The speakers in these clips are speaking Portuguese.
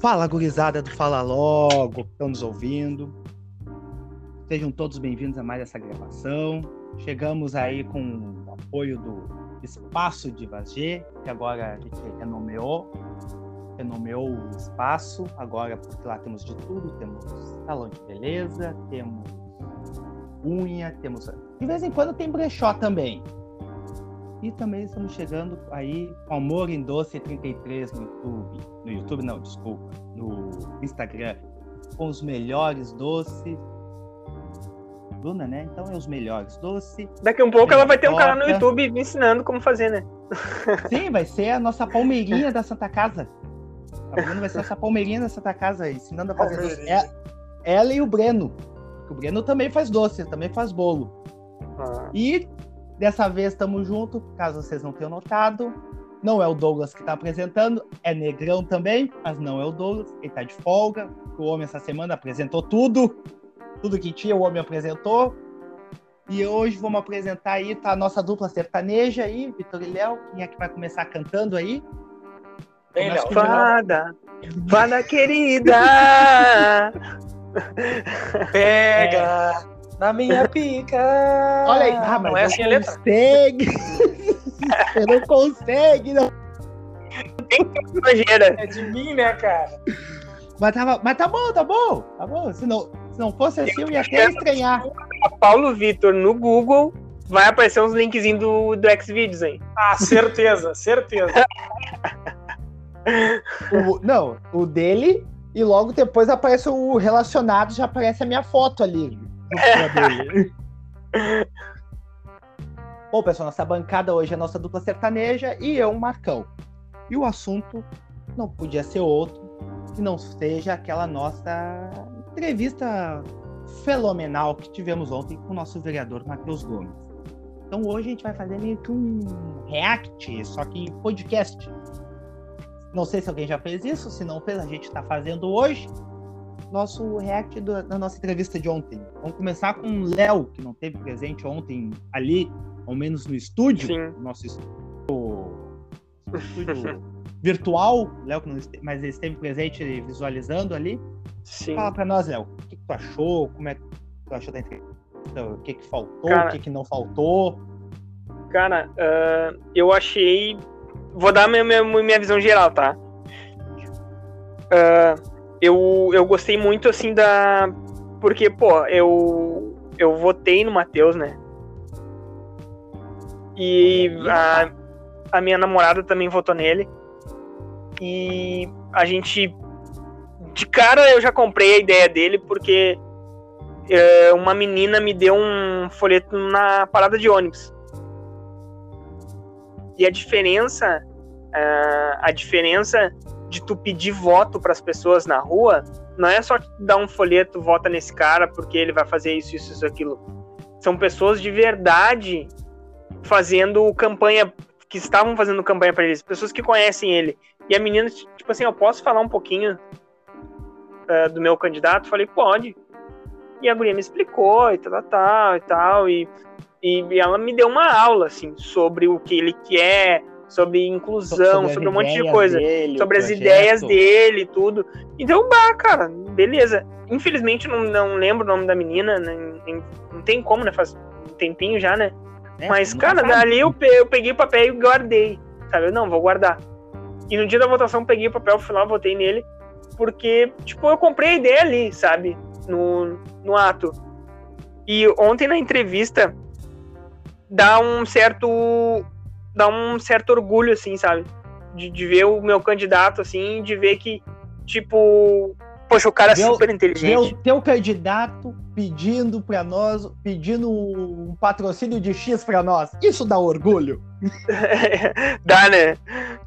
Fala, gurizada do Fala Logo, estão nos ouvindo. Sejam todos bem-vindos a mais essa gravação. Chegamos aí com o apoio do Espaço de Vazê, que agora a gente renomeou. Renomeou o espaço, agora porque lá temos de tudo, temos salão de beleza, temos unha, temos. De vez em quando tem brechó também. E também estamos chegando aí com Amor em Doce 33 no YouTube. No YouTube, não, desculpa. No Instagram. Com os melhores doces. Bruna, né? Então é os melhores doces. Daqui a um pouco ela vai ter um canal no YouTube me ensinando como fazer, né? Sim, vai ser a nossa palmeirinha da Santa Casa. A Bruna vai ser essa palmeirinha da Santa Casa, ensinando a fazer doce. É, ela e o Breno. O Breno também faz doce, também faz bolo. Ah. E dessa vez estamos juntos, caso vocês não tenham notado. Não é o Douglas que está apresentando, é Negrão também, mas não é o Douglas, ele está de folga. O homem essa semana apresentou tudo, tudo que tinha, o homem apresentou. E hoje vamos apresentar aí tá a nossa dupla sertaneja aí, Vitor e Léo. Quem é que vai começar cantando aí? Vem, Léo. Fada, fada querida, pega na minha pica. Olha aí, ah, mas não é assim a letra. Consegue. Você não consegue, não. É de mim, né, cara? Mas, tava, mas tá bom, tá bom, tá bom. Se não, se não fosse assim, eu ia até estranhar. Paulo Vitor no Google, vai aparecer uns linkzinhos do, do Xvideos aí. Ah, certeza, certeza. o, não, o dele, e logo depois aparece o relacionado, já aparece a minha foto ali. Bom, pessoal, nossa bancada hoje é a nossa dupla sertaneja e eu, Marcão. E o assunto não podia ser outro que não seja aquela nossa entrevista fenomenal que tivemos ontem com o nosso vereador Matheus Gomes. Então hoje a gente vai fazer meio que um react, só que podcast. Não sei se alguém já fez isso, se não fez, a gente está fazendo hoje nosso react do, da nossa entrevista de ontem. Vamos começar com o Léo, que não teve presente ontem ali, ao menos no estúdio, Sim. nosso estúdio, estúdio virtual, Léo, mas ele esteve presente visualizando ali. Sim. Fala para nós, Léo, o que, que, tu achou? Como é que tu achou da entrevista? O que, que faltou? Cara, o que, que não faltou? Cara, uh, eu achei. Vou dar minha, minha, minha visão geral, tá? Uh, eu, eu gostei muito, assim, da. Porque, pô, eu, eu votei no Matheus, né? E a, a minha namorada também votou nele. E a gente. De cara eu já comprei a ideia dele, porque é, uma menina me deu um folheto na parada de ônibus. E a diferença. Uh, a diferença de tu pedir voto para as pessoas na rua, não é só dar um folheto, vota nesse cara porque ele vai fazer isso, isso, isso, aquilo. São pessoas de verdade fazendo campanha, que estavam fazendo campanha para eles, pessoas que conhecem ele. E a menina, tipo assim, eu posso falar um pouquinho uh, do meu candidato? Falei, pode. E a guria me explicou e tal, tal, e tal, e, e, e ela me deu uma aula, assim, sobre o que ele quer, sobre inclusão, sobre, sobre um monte de coisa, dele, sobre as ideias dele e tudo. Então, bah, cara, beleza. Infelizmente não, não lembro o nome da menina, nem, não tem como, né? Faz um tempinho já, né? É, Mas, cara, dali eu, eu peguei o papel e guardei, sabe? Eu, não, vou guardar. E no dia da votação peguei o papel, lá, votei nele, porque, tipo, eu comprei a ideia ali, sabe? No, no ato. E ontem na entrevista dá um certo dá um certo orgulho, assim, sabe? De, de ver o meu candidato, assim, de ver que, tipo, poxa, o cara é super inteligente. O teu candidato pedindo para nós, pedindo um patrocínio de X para nós. Isso dá orgulho. dá, né?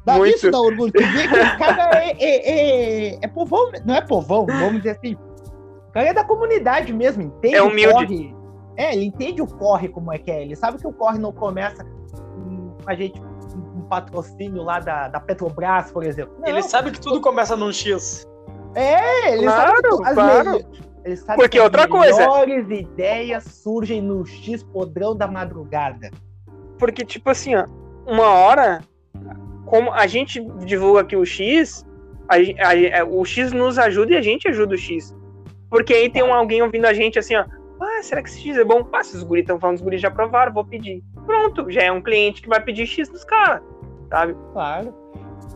Dá, Muito. Isso dá orgulho. Tu vê que o cara é, é, é, é, povão, não é povão, vamos dizer assim. O cara é da comunidade mesmo, entende é humilde. o corre. É, ele entende o corre como é que é. Ele sabe que o corre não começa a gente um patrocínio lá da, da Petrobras, por exemplo. Não, ele sabe que tudo começa num X. É, ele claro, sabe que claro. ele sabe Porque que outra as coisa. melhores ideias surgem no X podrão da madrugada. Porque, tipo assim, ó, uma hora, como a gente divulga aqui o X, a, a, a, o X nos ajuda e a gente ajuda o X. Porque aí tem um, alguém ouvindo a gente assim, ó. Ah, será que esse X é bom? Ah, se os guris estão falando, os guris já aprovaram, vou pedir. Pronto, já é um cliente que vai pedir X dos caras, sabe? Claro.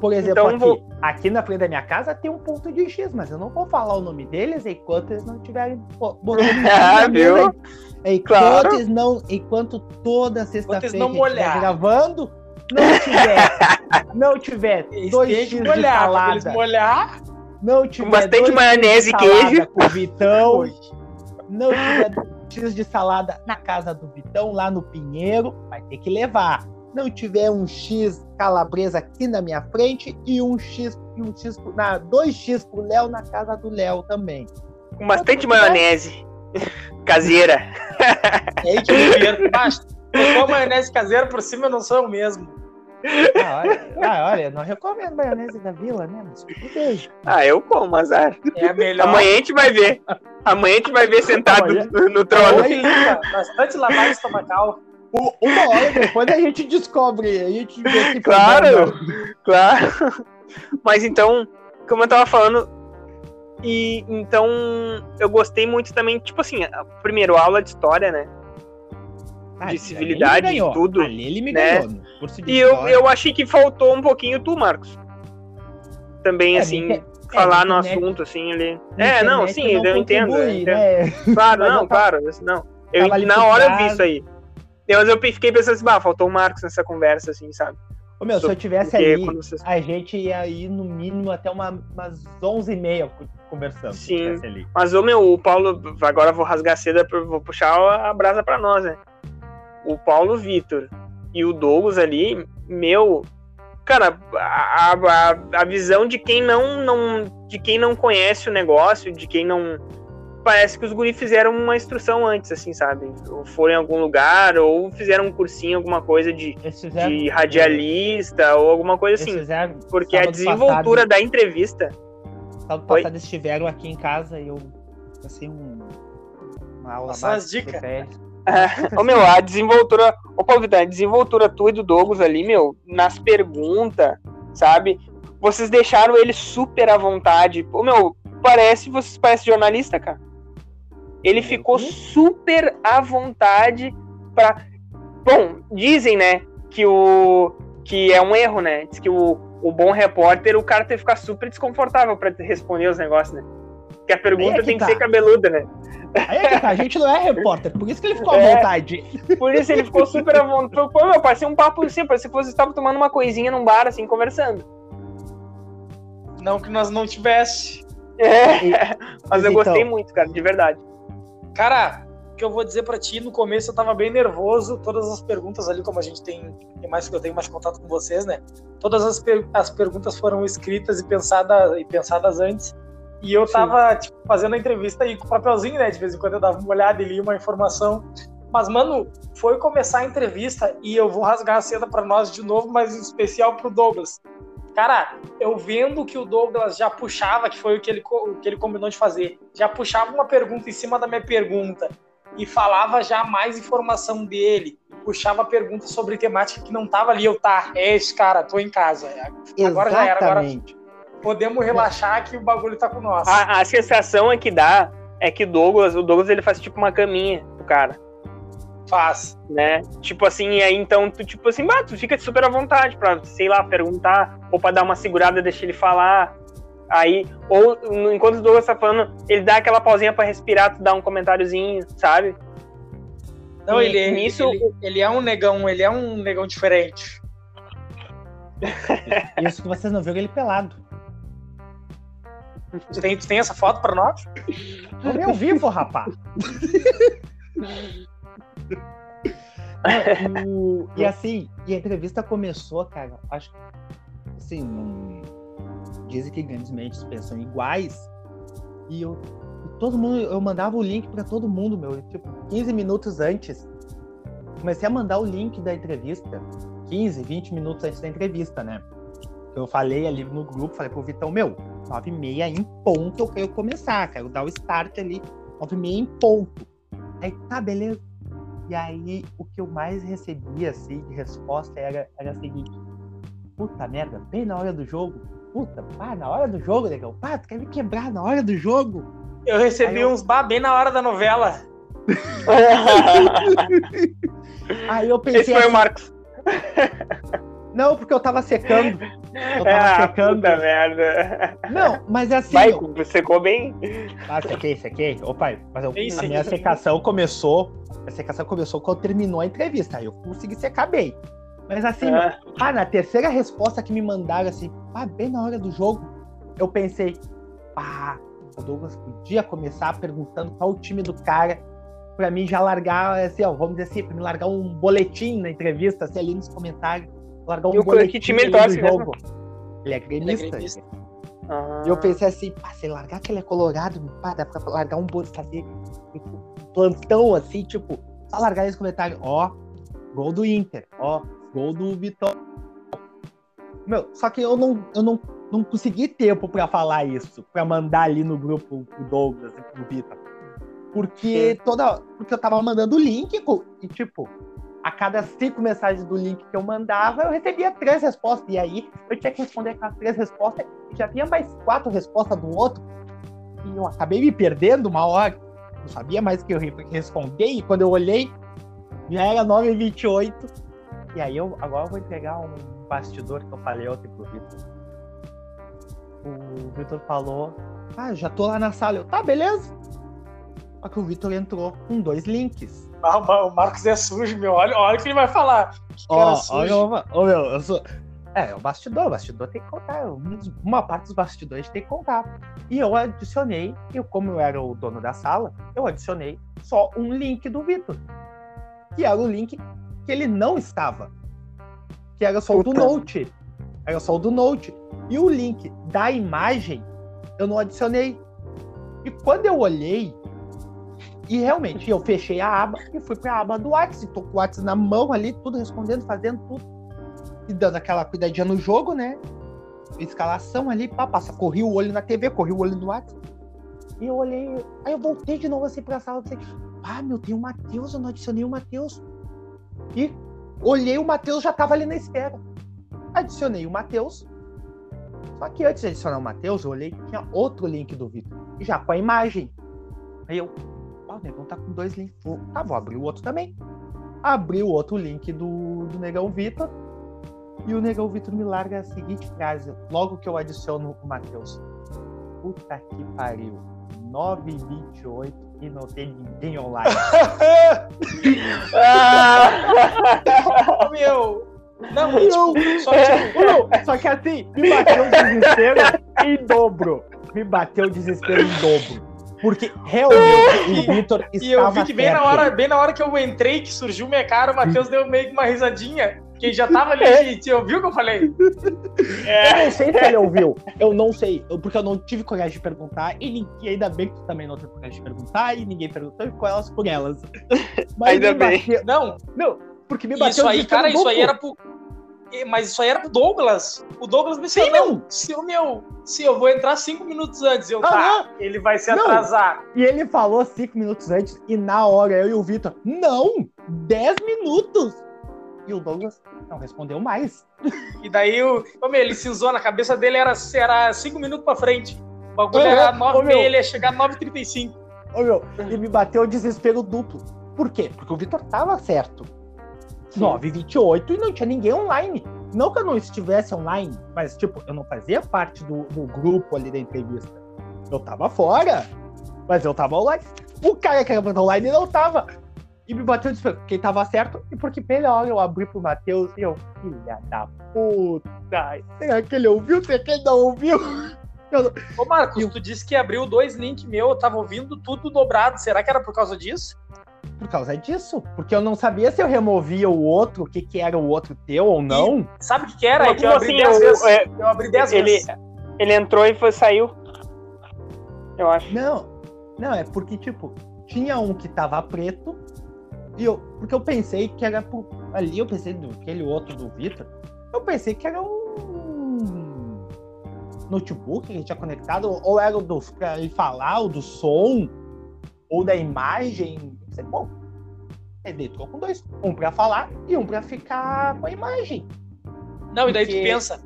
Por exemplo, Então, aqui, vou- aqui na frente da minha casa tem um ponto de X, mas eu não vou falar o nome deles enquanto eles não tiverem Ah, viu? Enquanto Claro. eles não, enquanto toda sexta-feira estiver gravando, não tiver, não tiver Eles dois X de molhar, salada, molhar. não tiver bastante dois maionese e queijo. com Vitão, não tiver X de salada na casa do Vitão, lá no Pinheiro, vai ter que levar. Não tiver um X calabresa aqui na minha frente e um X e um X pro- na dois X pro Léo na casa do Léo também. Com bastante maionese. Caseira. É aí que eu me perco. Mas, botou a maionese caseira por cima, eu não sou eu mesmo. Ah, olha, ah, olha, não recomendo maionese da Vila, né? Mas que beijo. Ah, eu como, azar. É melhor. Amanhã a gente vai ver. Amanhã a gente vai ver sentado Amanhã- no, no trono. Oi, limpa, bastante lavagem estomacal. Uma hora depois a gente descobre, a gente vê se Claro. Claro. Mas então, como eu tava falando, e então eu gostei muito também, tipo assim, a- primeiro aula de história, né? Ah, de civilidade, ganhou. de tudo, Ali ele me né? ganhou. no curso de E eu, história. eu achei que faltou um pouquinho tu, Marcos. Também, É, assim, falar é, no internet- assunto, assim, ali. É, não, sim, eu, entendo. eu entendo. né? Claro, não, claro, não. Eu, na hora eu vi isso aí. Mas eu fiquei pensando assim, bah, faltou o Marcos nessa conversa, assim, sabe? Ô, meu, se eu tivesse ali, vocês- a gente ia ir no mínimo até uma, umas 11h30 conversando. se Sim. tivesse ali. Mas, ô meu, o Paulo, agora vou rasgar cedo, vou puxar a brasa pra nós, né? O Paulo Vitor e o Douglas ali, meu, cara, a, a, a visão de quem não, não, de quem não conhece o negócio, de quem não. Parece que os guri fizeram uma instrução antes, assim, sabe? Ou foram em algum lugar, ou fizeram um cursinho, alguma coisa de, fizeram, de radialista, ou alguma coisa assim. fizeram, Porque a desenvoltura passado- da entrevista sábado Oi? passado estiveram aqui em casa e eu passei um, uma aula Passou as dicas. Eles. Ô meu, a desenvoltura. Ô Paulo Vitor, a desenvoltura tua e do Douglas ali, meu, nas perguntas, sabe? Vocês deixaram ele super à vontade. Ô meu, parece, vocês parecem jornalista, cara. Ele ficou Uhum. super à vontade pra. Bom, dizem, né, que o. que é um erro, né? Diz que o, o bom repórter, o cara tem que ficar super desconfortável pra responder os negócios, né? Que a pergunta é que tem que tá. ser cabeluda, né? Aí é que tá, a gente não é repórter, por isso que ele ficou à É. vontade. Por isso ele ficou super à vontade. Pô, meu, parecia um papo assim, parecia que vocês estavam tomando uma coisinha num bar, assim, conversando. Não que nós não tivesse. É. Mas eu Então. gostei muito, cara, de verdade. Cara, o que eu vou dizer pra ti, no começo eu tava bem nervoso, todas as perguntas ali, como a gente tem, tem mais, eu tenho mais contato com vocês, né? Todas as, per- as perguntas foram escritas e pensadas, e pensadas antes. E eu tava, tipo, fazendo a entrevista aí com o papelzinho, né? De vez em quando eu dava uma olhada e lia uma informação. Mas, mano, foi começar a entrevista e eu vou rasgar a seda pra nós de novo, mas em especial pro Douglas. Cara, eu vendo que o Douglas já puxava, que foi o que ele, o que ele combinou de fazer, já puxava uma pergunta em cima da minha pergunta e falava já mais informação dele, puxava pergunta sobre temática que não tava ali, eu tá, é esse cara, tô em casa. Agora já era, agora Exatamente. Podemos relaxar que o bagulho tá com nós. A, a sensação é que dá é que o Douglas, o Douglas ele faz tipo uma caminha pro cara, Faz. né? Tipo assim, e aí então tu, tipo assim, bah, tu fica super à vontade pra, sei lá, perguntar, ou pra dar uma segurada, deixar ele falar. Aí, ou enquanto o Douglas tá falando, ele dá aquela pausinha pra respirar, tu dá um comentáriozinho, sabe? Não, E ele, nisso- ele, ele é um negão, ele é um negão diferente. Isso que vocês não viram ele pelado. Tu tem, tem essa foto pra nós? Tô meio vivo, rapaz. O- e assim, e a entrevista começou, cara, acho que assim, dizem que grandes mentes pensam iguais. E eu todo mundo, eu mandava o link pra todo mundo, meu, tipo, 15 minutos antes. Comecei a mandar o link da entrevista, 15, 20 minutos antes da entrevista, né? Eu falei ali no grupo, falei pro Vitão, meu, 9 e meia em ponto eu quero começar, quero dar o start ali, 9 e meia em ponto. Aí, tá, beleza. E aí, o que eu mais recebia, assim, de resposta era, era a seguinte, puta merda, bem na hora do jogo, puta, pá, na hora do jogo, legal. Pá, tu quer me quebrar na hora do jogo? Eu recebi eu- uns bar bem na hora da novela. Aí eu pensei Esse foi o assim, Marcos. Não, porque eu tava secando. Eu tava Ah, secando. puta merda. Não, mas é assim, Vai, ó, secou bem. Ah, sequei, sequei. Ô, pai, mas eu, Bem a minha secação começou. A secação começou quando terminou a entrevista. Aí eu consegui secar bem. Mas assim, Ah, ah, na terceira resposta que me mandaram, assim, ah, bem na hora do jogo, eu pensei, ah, o Douglas podia começar perguntando qual o time do cara, pra mim já largar, assim, ó, vamos dizer assim, pra me largar um boletim na entrevista, assim, ali nos comentários. Largar um E o que boletim time ele torce do mesmo? jogo. Ele é Ele é gremista. gremista. ah. E eu pensei assim, pá, se largar que ele é colorado, pá, dá pra largar um bolo, fazer um plantão assim, tipo, só largar esse comentário, ó, gol do Inter, ó, gol do Vitória. Meu, só que eu não, eu não, não consegui tempo pra falar isso, pra mandar ali no grupo pro Douglas e pro Vitor. Porque toda. Porque eu tava mandando o link e, tipo, a cada cinco mensagens do link que eu mandava, eu recebia três respostas. E aí eu tinha que responder aquelas três respostas e já vinha mais quatro respostas do outro. E eu acabei me perdendo uma hora. Não sabia mais o que eu re- responder. E quando eu olhei, já era 9h28. E aí eu agora eu vou entregar um bastidor que eu falei ontem pro Vitor. O Vitor falou: Ah, já tô lá na sala. Eu, tá, beleza. Só que o Vitor entrou com dois links. O Marcos é sujo, meu. Olha, olha o que ele vai falar. Ó, sujo. meu, ó, meu, eu sou. É, o bastidor, o bastidor tem que contar. um- Uma parte dos bastidores tem que contar. E eu adicionei, eu, como eu era o dono da sala, eu adicionei só um link do Vitor. Que era o link que ele não estava. Que era só o do. Note. Era só o do Note. E o link da imagem eu não adicionei. E quando eu olhei, e realmente eu fechei a aba e fui pra aba do WhatsApp. Tô com o WhatsApp na mão ali, tudo respondendo, fazendo tudo. E dando aquela cuidadinha no jogo, né? Escalação ali, pá, passa. Corri o olho na TV, corri o olho no WhatsApp. E eu olhei. Aí eu voltei de novo assim pra sala. Pensei, ah, meu, tem o Matheus, eu não adicionei o Matheus. E olhei, o Matheus já tava ali na espera. Adicionei o Matheus. Só que antes de adicionar o Matheus, eu olhei tinha outro link do Vitor. Já com a imagem. Aí eu, ah, o Negão tá com dois links. Vou- Tá, vou abrir o outro também. Abri o outro link do, do Negão Vitor. E o Negão Vitor me larga a seguinte frase, logo que eu adiciono o Matheus. Puta que pariu. 9h28 e não tem ninguém online. Ah! Meu. Não, Não. tipo, só Ô, meu, Só que assim, me bateu o desespero em dobro. Me bateu o desespero em dobro. Porque realmente o Vitor estava E eu vi que bem na, hora, bem na hora que eu entrei, que surgiu minha cara, o Matheus deu meio que uma risadinha. Que já tava ali, e você ouviu o que eu falei? Eu não sei se ele ouviu. Eu não sei. Eu- porque eu não tive coragem de perguntar. E, e ainda bem que tu também não teve coragem de perguntar. E ninguém perguntou. E ficou elas por elas. Mas Ainda bem. bateu- Não, Não, porque me bateu isso aí, cara, isso aí era pro. Mas isso aí era pro Douglas. O Douglas me Sim, disse, não. não, se eu, meu, se eu vou entrar cinco minutos antes, eu, tá, Aham. ele vai se Não. atrasar. E ele falou cinco minutos antes. E na hora eu e o Vitor, não! Dez minutos! E o Douglas não respondeu mais. E daí, o, meu, ele cinzou, na cabeça dele era, era cinco minutos pra frente. O bagulho era nove ele ia chegar 9h35. Ô, meu, e me bateu o desespero duplo. Por quê? Porque o Vitor tava certo. 9h28 e não tinha ninguém online. Não que eu não estivesse online, mas, tipo, eu não fazia parte do, do grupo ali da entrevista. Eu tava fora, mas eu tava online. O cara que era online não tava. E me bateu desespero. Quem tava certo e porque melhor eu abri pro Matheus e eu, filha da puta. Será que ele ouviu? Será que ele não ouviu? Ô, Marcos, E o- tu disse que abriu dois links meu, eu tava ouvindo tudo dobrado. Será que era por causa disso? Por causa disso. Porque eu não sabia se eu removia o outro, o que, que era o outro teu ou não. Sabe o que, que era? É que eu abri assim, 10 o- vezes. é, Eu abri 10 ele, vezes. ele entrou e foi, saiu. Eu acho. Não, não, é porque, tipo, tinha um que tava preto, e eu, porque eu pensei que era por, ali, eu pensei do aquele outro do Vitor, eu pensei que era um notebook que ele tinha conectado, ou era o do, pra ele falar, o do som, ou da imagem. Pensei, bom, ele entrou com dois, um pra falar e um pra ficar com a imagem. Não, e daí tu pensa.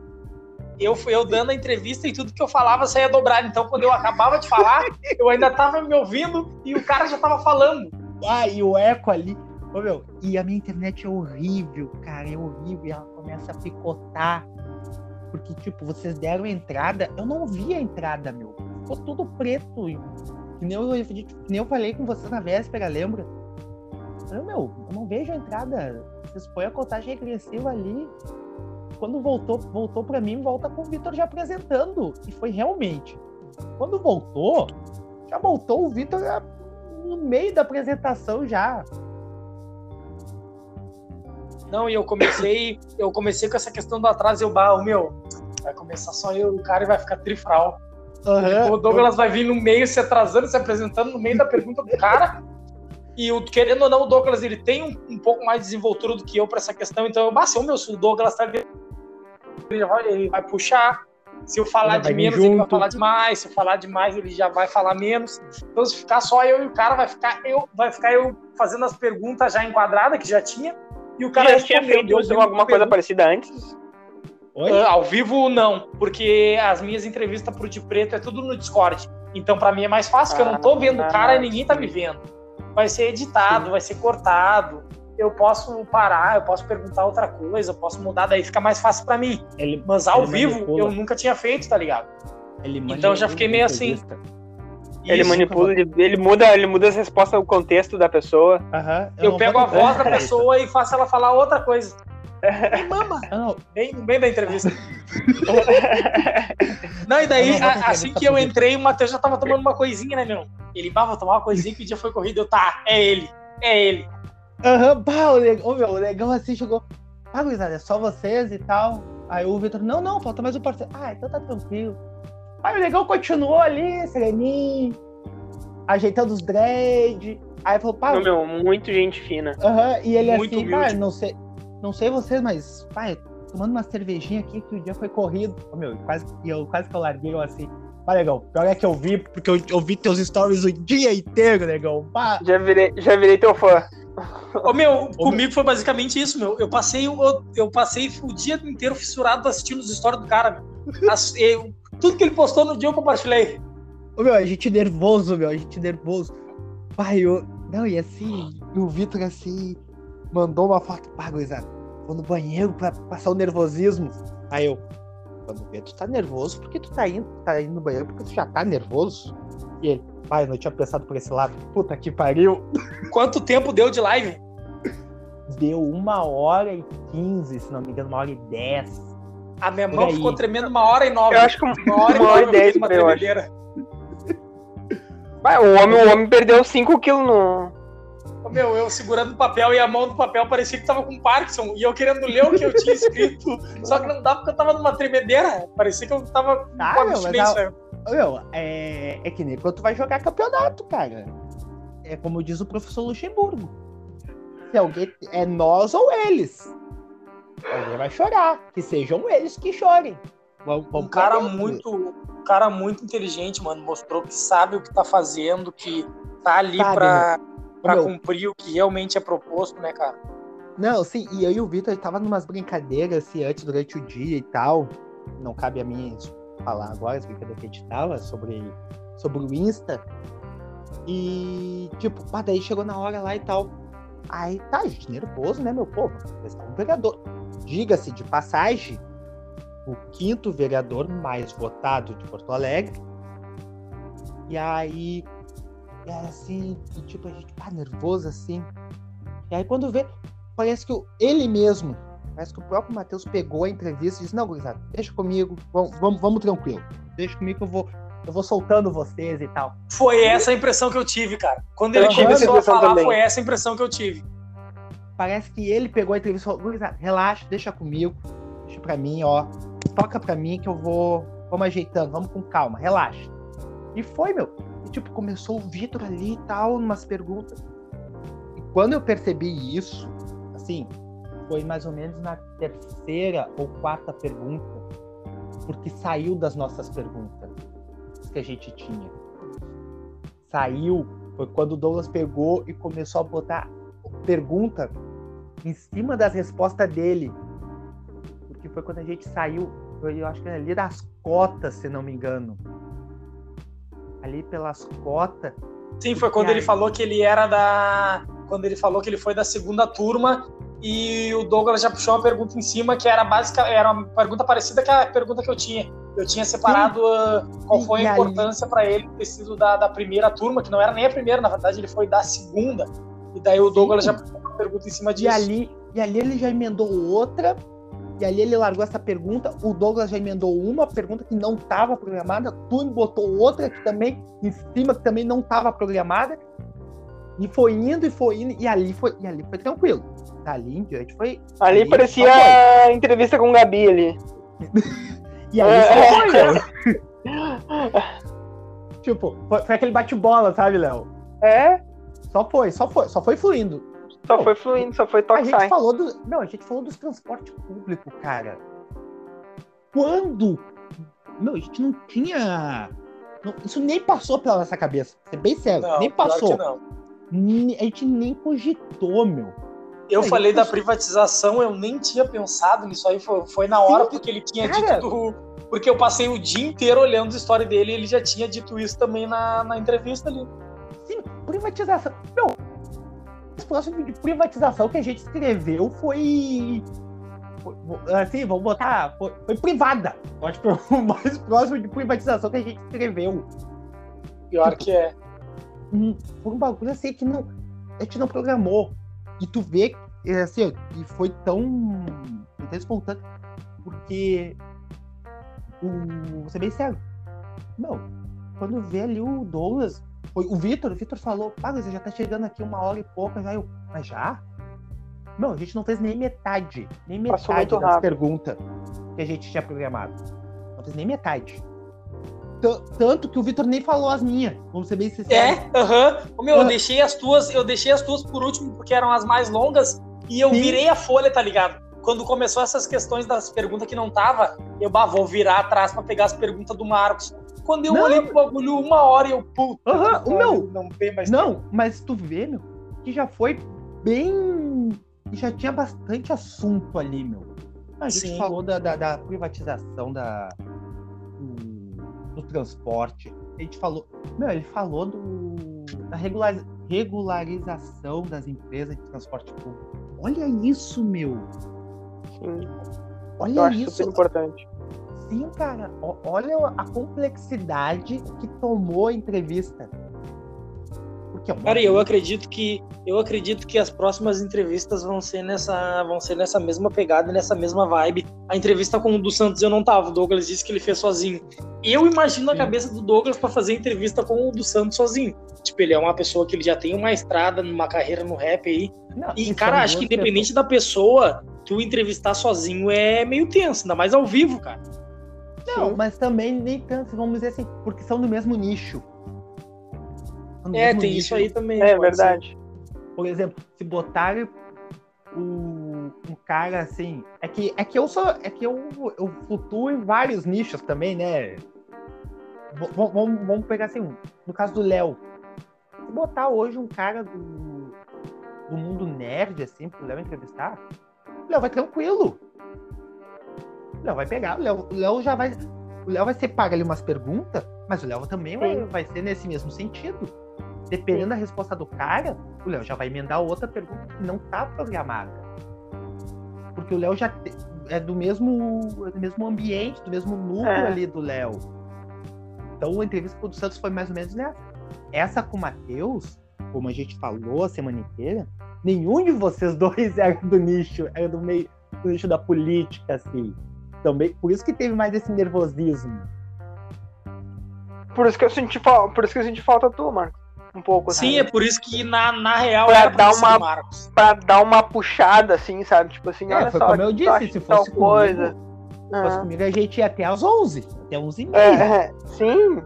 eu fui eu dando a entrevista e tudo que eu falava saía dobrado. Então, quando eu acabava de falar, eu ainda tava me ouvindo e o cara já tava falando. Ah, e o eco ali. Ô, meu, e a minha internet é horrível, cara, é horrível. E ela começa a picotar. Porque, tipo, vocês deram entrada. Eu não vi a entrada, meu. Ficou tudo preto. Que nem eu, que nem eu falei com vocês na véspera, lembra? Eu, meu, eu não vejo a entrada. Vocês põem a contagem regressiva ali. Quando voltou, voltou para mim, volta com o Vitor já apresentando. E foi realmente. Quando voltou, já voltou o Vitor no meio da apresentação já. Não, e eu comecei, eu comecei com essa questão do atraso, eu, bah, meu, vai começar só eu e o cara e vai ficar trifral. Uhum. O Douglas vai vir no meio, se atrasando, se apresentando no meio da pergunta do cara. E o, querendo ou não, o Douglas ele tem um, um pouco mais de desenvoltura do que eu para essa questão. Então, eu, se o meu se o Douglas tá ele vai, ele vai puxar. Se eu falar de menos, junto. ele vai falar demais. Se eu falar demais, ele já vai falar menos. Então, se ficar só eu e o cara, vai ficar eu, vai ficar eu fazendo as perguntas já enquadradas, que já tinha. E o cara já tinha feito alguma coisa parecida antes? Uh, ao vivo, não. Porque as minhas entrevistas pro de preto é tudo no Discord. Então, para mim é mais fácil, porque eu não tô vendo o cara e ninguém tá me vendo. Vai ser editado, Sim. vai ser cortado. Eu posso parar, eu posso perguntar outra coisa, eu posso mudar, daí fica mais fácil para mim. Ele, Mas ao vivo, manipula. eu nunca tinha feito, tá ligado? então eu já fiquei meio assim. Ele manipula, ele, ele, muda, ele muda as respostas, o contexto da pessoa. Uhum, eu, eu pego a voz da pessoa e faço ela falar outra coisa. Ei, mama! Não. Bem no meio da entrevista. não, e daí, a, assim que eu entrei, o Matheus já tava tomando uma coisinha, né, meu? Ele, bah, vou tomar uma coisinha que o dia foi corrido. Eu, tá, é ele, é ele. Aham, uhum, bah, o legal, meu, o legal assim chegou. Ah, gurizada, é só vocês e tal. Aí o Vitor, não, não, falta mais um parceiro. Ah, então tá tranquilo. Aí o legal continuou ali, sereninho, ajeitando os dread. Aí falou, pá. Não, meu, muito gente fina. Aham, uhum, e ele muito assim, pá, não sei, não sei vocês, mas, pai, tomando uma cervejinha aqui que o dia foi corrido. Oh, meu, quase, eu, quase que eu larguei eu assim. Pá, legal. Pior é que eu vi, porque eu, eu vi teus stories o dia inteiro, legal. Pá. Já virei, já virei teu fã. Ô, oh, meu, oh, comigo meu. foi basicamente isso, meu. Eu passei, eu, eu passei o dia inteiro fissurado assistindo os stories do cara, meu. As, eu, tudo que ele postou no dia eu compartilhei. Ô, meu, a gente nervoso, meu, a gente nervoso. Pai, eu. Não, e assim, o Vitor assim, mandou uma foto. Pá, gurizada, vou no banheiro pra passar o nervosismo. Aí eu, quando vê, tu tá nervoso porque tu tá indo, tá indo no banheiro porque tu já tá nervoso. E ele, pai, não tinha pensado por esse lado. Puta que pariu. Quanto tempo deu de live? Deu uma hora e quinze, se não me engano, uma hora e dez. A minha mão ficou tremendo uma hora e nove. Eu acho que uma hora, uma hora e dez, uma tremedeira. o homem, o homem perdeu 5 quilos no. Meu, eu segurando o papel e a mão do papel parecia que tava com Parkinson. E eu querendo ler o que eu tinha escrito. só que não dava porque eu tava numa tremedeira. Parecia que eu tava ah, com abstinência. Meu, é, é que nem quando tu vai jogar campeonato, cara. É como diz o professor Luxemburgo. Se alguém. É nós ou eles. Alguém vai chorar. Que sejam eles que chorem. Vamos, vamos um cara muito, um cara muito inteligente, mano. Mostrou que sabe o que tá fazendo, que tá ali sabe, pra, pra Meu, cumprir o que realmente é proposto, né, cara? Não, sim, e eu e o Vitor tava numas brincadeiras assim, antes, durante o dia e tal. Não cabe a mim falar agora as brincadeiras que a gente tava sobre, sobre o Insta. E, tipo, pá, daí chegou na hora lá e tal. Aí tá, a gente nervoso, né, meu povo? Eles um vereador. Diga-se de passagem, o quinto vereador mais votado de Porto Alegre. E aí, é assim, e tipo, a gente tá nervoso assim. E aí quando vê, parece que ele mesmo, parece que o próprio Matheus pegou a entrevista e disse, não, gurizada, deixa comigo, vamos, vamos, vamos tranquilo. Deixa comigo que eu vou, eu vou soltando vocês e tal. Foi essa a impressão que eu tive, cara. Quando ele começou a falar, também. foi essa a impressão que eu tive parece que ele pegou a entrevista e falou: relaxa, deixa comigo, deixa pra mim, ó, toca pra mim que eu vou, vamos ajeitando, vamos com calma, relaxa. E foi, meu. E, tipo, começou o Vitor ali e tal, umas perguntas. E quando eu percebi isso, assim, foi mais ou menos na terceira ou quarta pergunta, porque saiu das nossas perguntas que a gente tinha. Saiu, foi quando o Douglas pegou e começou a botar pergunta em cima das respostas dele. Porque foi quando a gente saiu eu acho que ali das cotas, se não me engano. Ali pelas cotas. Sim, foi quando E ele aí? falou que ele era da. Quando ele falou que ele foi da segunda turma e o Douglas já puxou uma pergunta em cima que era básica, era uma pergunta parecida com a pergunta que eu tinha. Eu tinha separado ah, qual foi e a importância para ele ter sido da, da primeira turma, que não era nem a primeira, na verdade ele foi da segunda. E daí o Sim. Douglas já puxou uma pergunta em cima disso. E ali, e ali ele já emendou outra. E ali ele largou essa pergunta. O Douglas já emendou uma pergunta que não estava programada. Tu botou outra que também em cima que também não estava programada. E foi indo e foi indo. E ali foi, e ali foi tranquilo. Dali em diante foi. Ali Aí, parecia foi. a entrevista com o Gabi ali. E aí É. foi, Léo. tipo, foi, foi aquele bate-bola, sabe, Léo? É, Só foi, só foi, só foi fluindo. Só foi fluindo, só foi A toque gente falou do. Não, a gente falou dos transportes públicos, cara. Quando? Não, a gente não tinha. não, isso nem passou pela nossa cabeça. Ser bem sério, Não, nem passou. não. Ni- A gente nem cogitou, meu. Eu falei da privatização, eu nem tinha pensado nisso aí, foi, foi na hora, Sim, porque ele tinha cara. dito do. Porque eu passei o dia inteiro olhando a história dele e ele já tinha dito isso também na, na entrevista ali. Sim, privatização. Meu, o próximo de privatização que a gente escreveu foi. foi- Assim, vamos botar. Foi, foi privada. Eu Acho que foi o mais próximo de privatização que a gente escreveu. Pior que é. um, foi um bagulho assim que não, a gente não programou. E tu vê, é, assim, e foi tão, foi tão espontâneo, porque o, vou ser bem sério, não, quando vê ali o Douglas, foi, o Vitor, o Vitor falou, pá, você já tá chegando aqui uma hora e pouca, já eu, mas já? Não, a gente não fez nem metade, nem Passou metade das rápido. perguntas que a gente tinha programado. Não fez nem metade. Tan- Tanto que o Vitor nem falou as minhas, vamos ser bem sinceros. É, aham. Ô, Meu, eu Ah. deixei as tuas, eu deixei as tuas por último, porque eram as mais longas, e eu Sim. virei a folha, tá ligado? Quando começou essas questões das perguntas que não tava, eu bah, vou virar atrás pra pegar as perguntas do Marcos. Quando eu Não. olhei pro bagulho uma hora, eu, puta, que o meu- não tem mais Não, mas tu vê, meu, que já foi bem. Já tinha bastante assunto ali, meu. A gente Sim. falou da, da, da privatização da, do, do transporte. A gente falou. Meu, ele falou do, da regular, regularização das empresas de transporte público. Olha isso, meu. Sim, Olha eu acho isso. super importante. Sim, cara. Olha a complexidade que tomou a entrevista. Porque é uma Cara, eu acredito que eu acredito que as próximas entrevistas vão ser nessa vão ser nessa mesma pegada, nessa mesma vibe. A entrevista com o do Santos eu não tava, o Douglas disse que ele fez sozinho. Eu imagino a Sim. cabeça do Douglas pra fazer entrevista com o do Santos sozinho. Tipo, ele é uma pessoa que ele já tem uma estrada, uma carreira no rap aí. Não, E são cara, acho que independente da pessoa, tu entrevistar sozinho é meio tenso, ainda mais ao vivo, cara. Não, Sim. mas também nem tanto, vamos dizer assim, porque são do mesmo nicho. Do É, mesmo tem nicho. isso aí também. É pode ser. verdade. Por exemplo, se botarem o, um cara assim. É que, é que eu sou. É que eu, eu flutuo em vários nichos também, né? V- Vamos, vamos pegar assim, no caso do Léo. Se botar hoje um cara do, do mundo nerd, assim, pro Léo entrevistar, o Léo vai tranquilo. O Léo vai pegar, o Léo, o Léo já vai. O Léo vai separar ali umas perguntas, mas o Léo também vai, Sim. vai ser nesse mesmo sentido. Dependendo da resposta do cara, o Léo já vai emendar outra pergunta que não tá programada. Porque o Léo já te- é do mesmo, é do mesmo ambiente, do mesmo núcleo É. ali do Léo. Então a entrevista com o Santos foi mais ou menos nessa. Essa com o Matheus, como a gente falou a semana inteira, nenhum de vocês dois era do nicho, era do meio do nicho da política, assim. Também, por isso que teve mais esse nervosismo. Por isso que eu senti falta, por isso que eu senti falta tu, Marco. Um pouco, Sim, assim, é por isso que na, na real Pra era pra dar uma- Marcos. pra dar uma puxada, assim, sabe? Tipo assim, É, olha foi só. como eu disse, se fosse tal coisa. comigo, se fosse Ah. comigo, a gente ia até às 11, até 11 e meia. É, é, sim,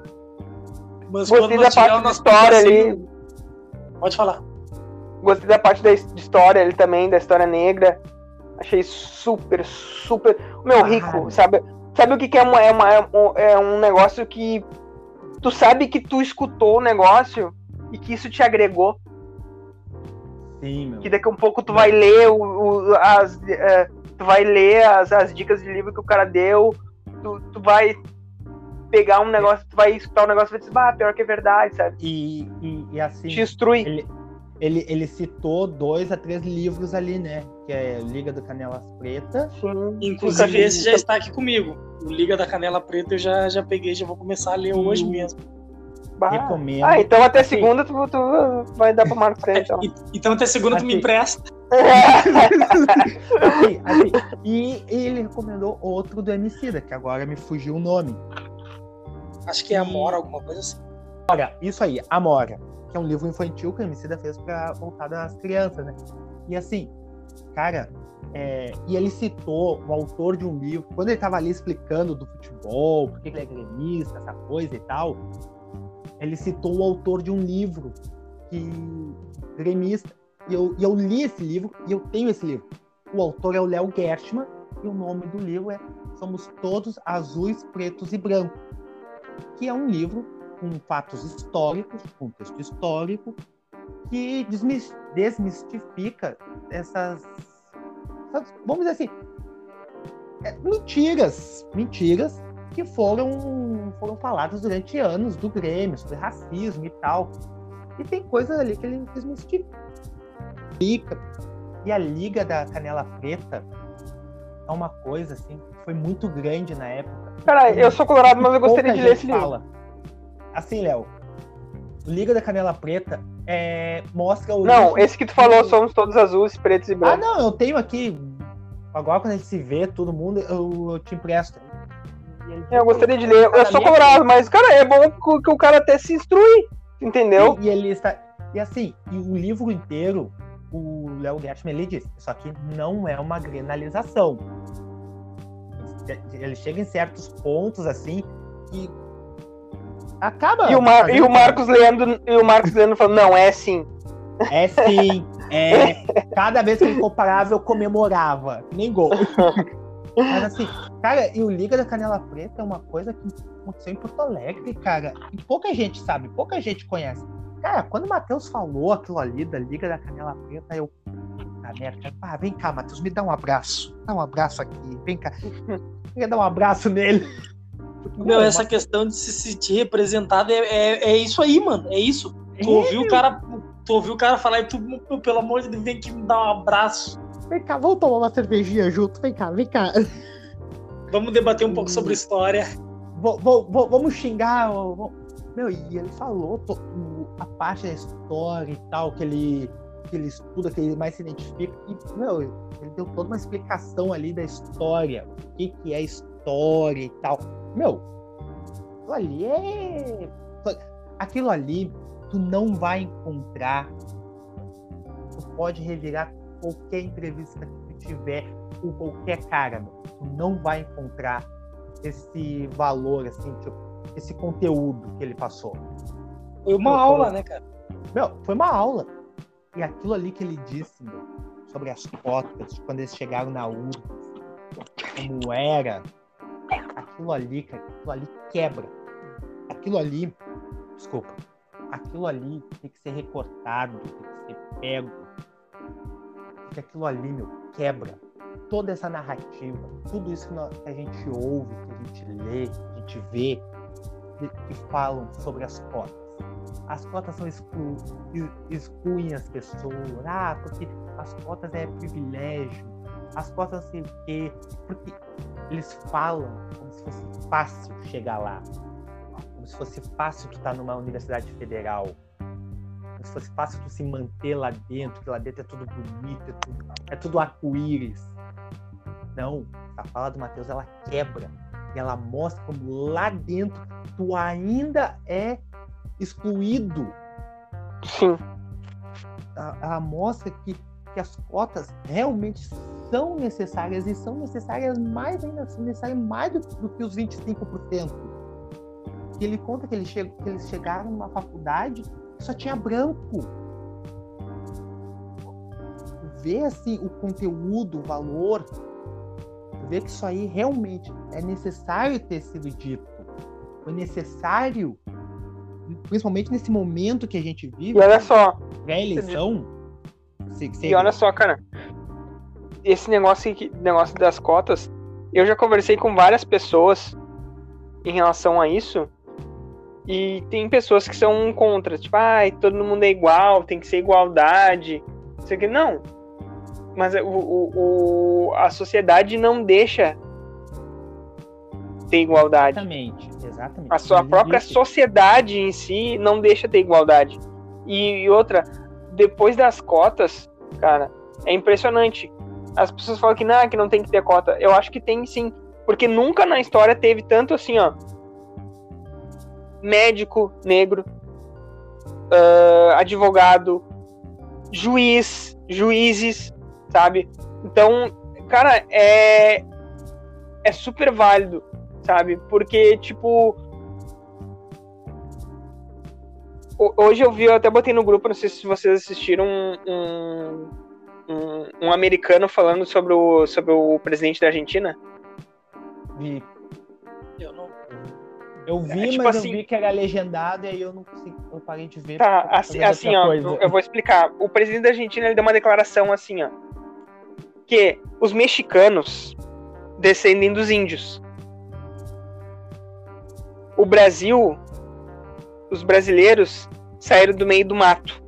Mas Gostei quando da parte da história ali. Pode falar. gostei da parte da história ali também, da história negra. Achei super, super. Meu, Ah, rico, meu. sabe? Sabe o que, que é, uma, é, uma, é um- é um negócio que. Tu sabe que tu escutou o negócio e que isso te agregou. Sim, meu. que daqui a um pouco tu vai ler o, o- as, é, tu vai ler as, as dicas de livro que o cara deu, tu, tu vai pegar um negócio, tu vai escutar um negócio e vai dizer, bah, pior que é verdade, sabe? E, e, e assim. Te instrui. Ele, ele, ele citou dois a três livros ali, né? Que é Liga do Canelas Preta. Sim. Inclusive, esse já está aqui comigo. O Liga da Canela Preta eu já, já peguei, já vou começar a ler E hoje mesmo. Bah. Recomendo. Ah, então até Assim, segunda tu, tu vai dar pra Marcos Freire, então. E- Então até segunda tu me Assim. empresta. assim, assim, e ele recomendou outro do Emicida, que agora me fugiu o nome. Acho que é Amora, alguma coisa assim. Olha, isso aí, Amora, que é um livro infantil que a Emicida fez pra voltar das crianças, né? E assim, cara, é, e ele citou o autor de um livro, quando ele tava ali explicando do futebol, por que ele é gremista, essa coisa e tal, ele citou o autor de um livro que gremista. E eu, e eu li esse livro e eu tenho esse livro. O autor é o Léo Gershman e o nome do livro é Somos Todos Azuis, Pretos e Brancos, que é um livro com fatos históricos, contexto histórico, que desmis- desmistifica essas, essas- vamos dizer assim, é, mentiras, mentiras que foram, foram faladas durante anos do Grêmio, sobre racismo e tal. E tem coisas ali que ele desmistifica. E a Liga da Canela Preta é uma coisa assim, que foi muito grande na época. Cara, eu sou colorado, mas eu gostaria de ler esse livro. fala. Assim, Léo, Liga da Canela Preta é, mostra o. Não, esse que tu falou, somos todos azuis, pretos e Ah, brancos. não, eu tenho aqui. Agora quando a gente se vê, todo mundo, eu, eu te empresto. Eu gostaria de ler. Eu sou colorado, mas, cara, é bom que, que o cara até se instrui, entendeu? E, e ele está. E assim, e o livro inteiro, o Léo Gershman ele diz, isso aqui não é uma grenalização. Ele chega em certos pontos assim que acaba. E o, Mar- e o Marcos Leandro, e o Marcos Leandro falou, não, é sim. É sim. É, cada vez que ele comparava, eu comemorava. Nem gol. Mas assim, cara, e o Liga da Canela Preta é uma coisa que aconteceu em Porto Alegre, cara. E pouca gente sabe, pouca gente conhece. Cara, quando o Matheus falou aquilo ali da Liga da Canela Preta, eu. Puta merda. Ah, vem cá, Matheus, me dá um abraço. Dá um abraço aqui. Vem cá. Queria dar um abraço nele. Meu, essa questão de se sentir representado é, é, é isso aí, mano. É isso. Tu ouviu o cara. Tu ouviu o cara falar e tu, pelo amor de Deus, vem aqui me dar um abraço. Vem cá, vamos tomar uma cervejinha junto. Vem cá, vem cá. Vamos debater um pouco sobre história. Vou- vou- vou- vamos xingar. vou- Meu, e ele falou a parte da história e tal, que ele, que ele estuda, que ele mais se identifica. E, meu, ele deu toda uma explicação ali da história. O que, que é história e tal. Meu, aquilo ali é. Aquilo ali, tu não vai encontrar. Tu pode revirar qualquer entrevista que tu tiver com qualquer cara, meu. Tu não vai encontrar esse valor, assim, tipo, esse conteúdo que ele passou. Foi uma aula, né, cara? Meu, foi uma aula. E aquilo ali que ele disse, meu, sobre as cotas, quando eles chegaram na URSS, como era, aquilo ali, cara, aquilo ali quebra. Aquilo ali, desculpa, aquilo ali tem que ser recortado, tem que ser pego. Porque aquilo ali, meu, quebra toda essa narrativa, tudo isso que, nós- que a gente ouve, que a gente lê, que a gente vê, que, que falam sobre as cotas. As cotas são exclu, ex- excluem as pessoas, ah, porque as cotas é privilégio, as cotas não sei o quê, porque eles falam como se fosse fácil chegar lá, como se fosse fácil tu estar numa universidade federal, como se fosse fácil tu se manter lá dentro, que lá dentro é tudo bonito, é tudo, é tudo arco-íris. Não, a fala do Matheus ela quebra e ela mostra como lá dentro tu ainda é excluído. Sim. Ela- Ela mostra que, que as cotas realmente são necessárias e são necessárias mais ainda, são necessárias mais do, do que os 25%. E ele conta que, ele che- que eles chegaram numa faculdade que só tinha branco. Ver assim o conteúdo, o valor, ver que isso aí realmente é necessário ter sido dito. Foi necessário, principalmente nesse momento que a gente vive, E olha só, pré-eleição. se- se- e olha só, cara. Esse negócio, negócio das cotas, eu já conversei com várias pessoas em relação a isso. E tem pessoas que são contra, tipo, ai, ah, todo mundo é igual, tem que ser igualdade. Isso aqui. Não. Mas o, o, o, a sociedade não deixa ter igualdade. Exatamente, exatamente. A sua própria sociedade em si não deixa ter igualdade. E, e outra, depois das cotas, cara, é impressionante. As pessoas falam que não, que não tem que ter cota. Eu acho que tem sim. Porque nunca na história teve tanto assim, ó. Médico negro, uh, advogado, juiz, juízes, sabe? Então, cara, é é super válido, sabe? Porque tipo hoje eu vi, eu até botei no grupo, não sei se vocês assistiram um, um, um americano falando sobre o, sobre o presidente da Argentina. Vi. Eu não. Eu vi, é, tipo mas assim, eu vi que era legendado e aí eu não consegui, eu parei de ver. Tá, assim, assim ó, coisa. eu vou explicar. O presidente da Argentina ele deu uma declaração assim, ó, que os mexicanos descendem dos índios. O Brasil, os brasileiros saíram do meio do mato.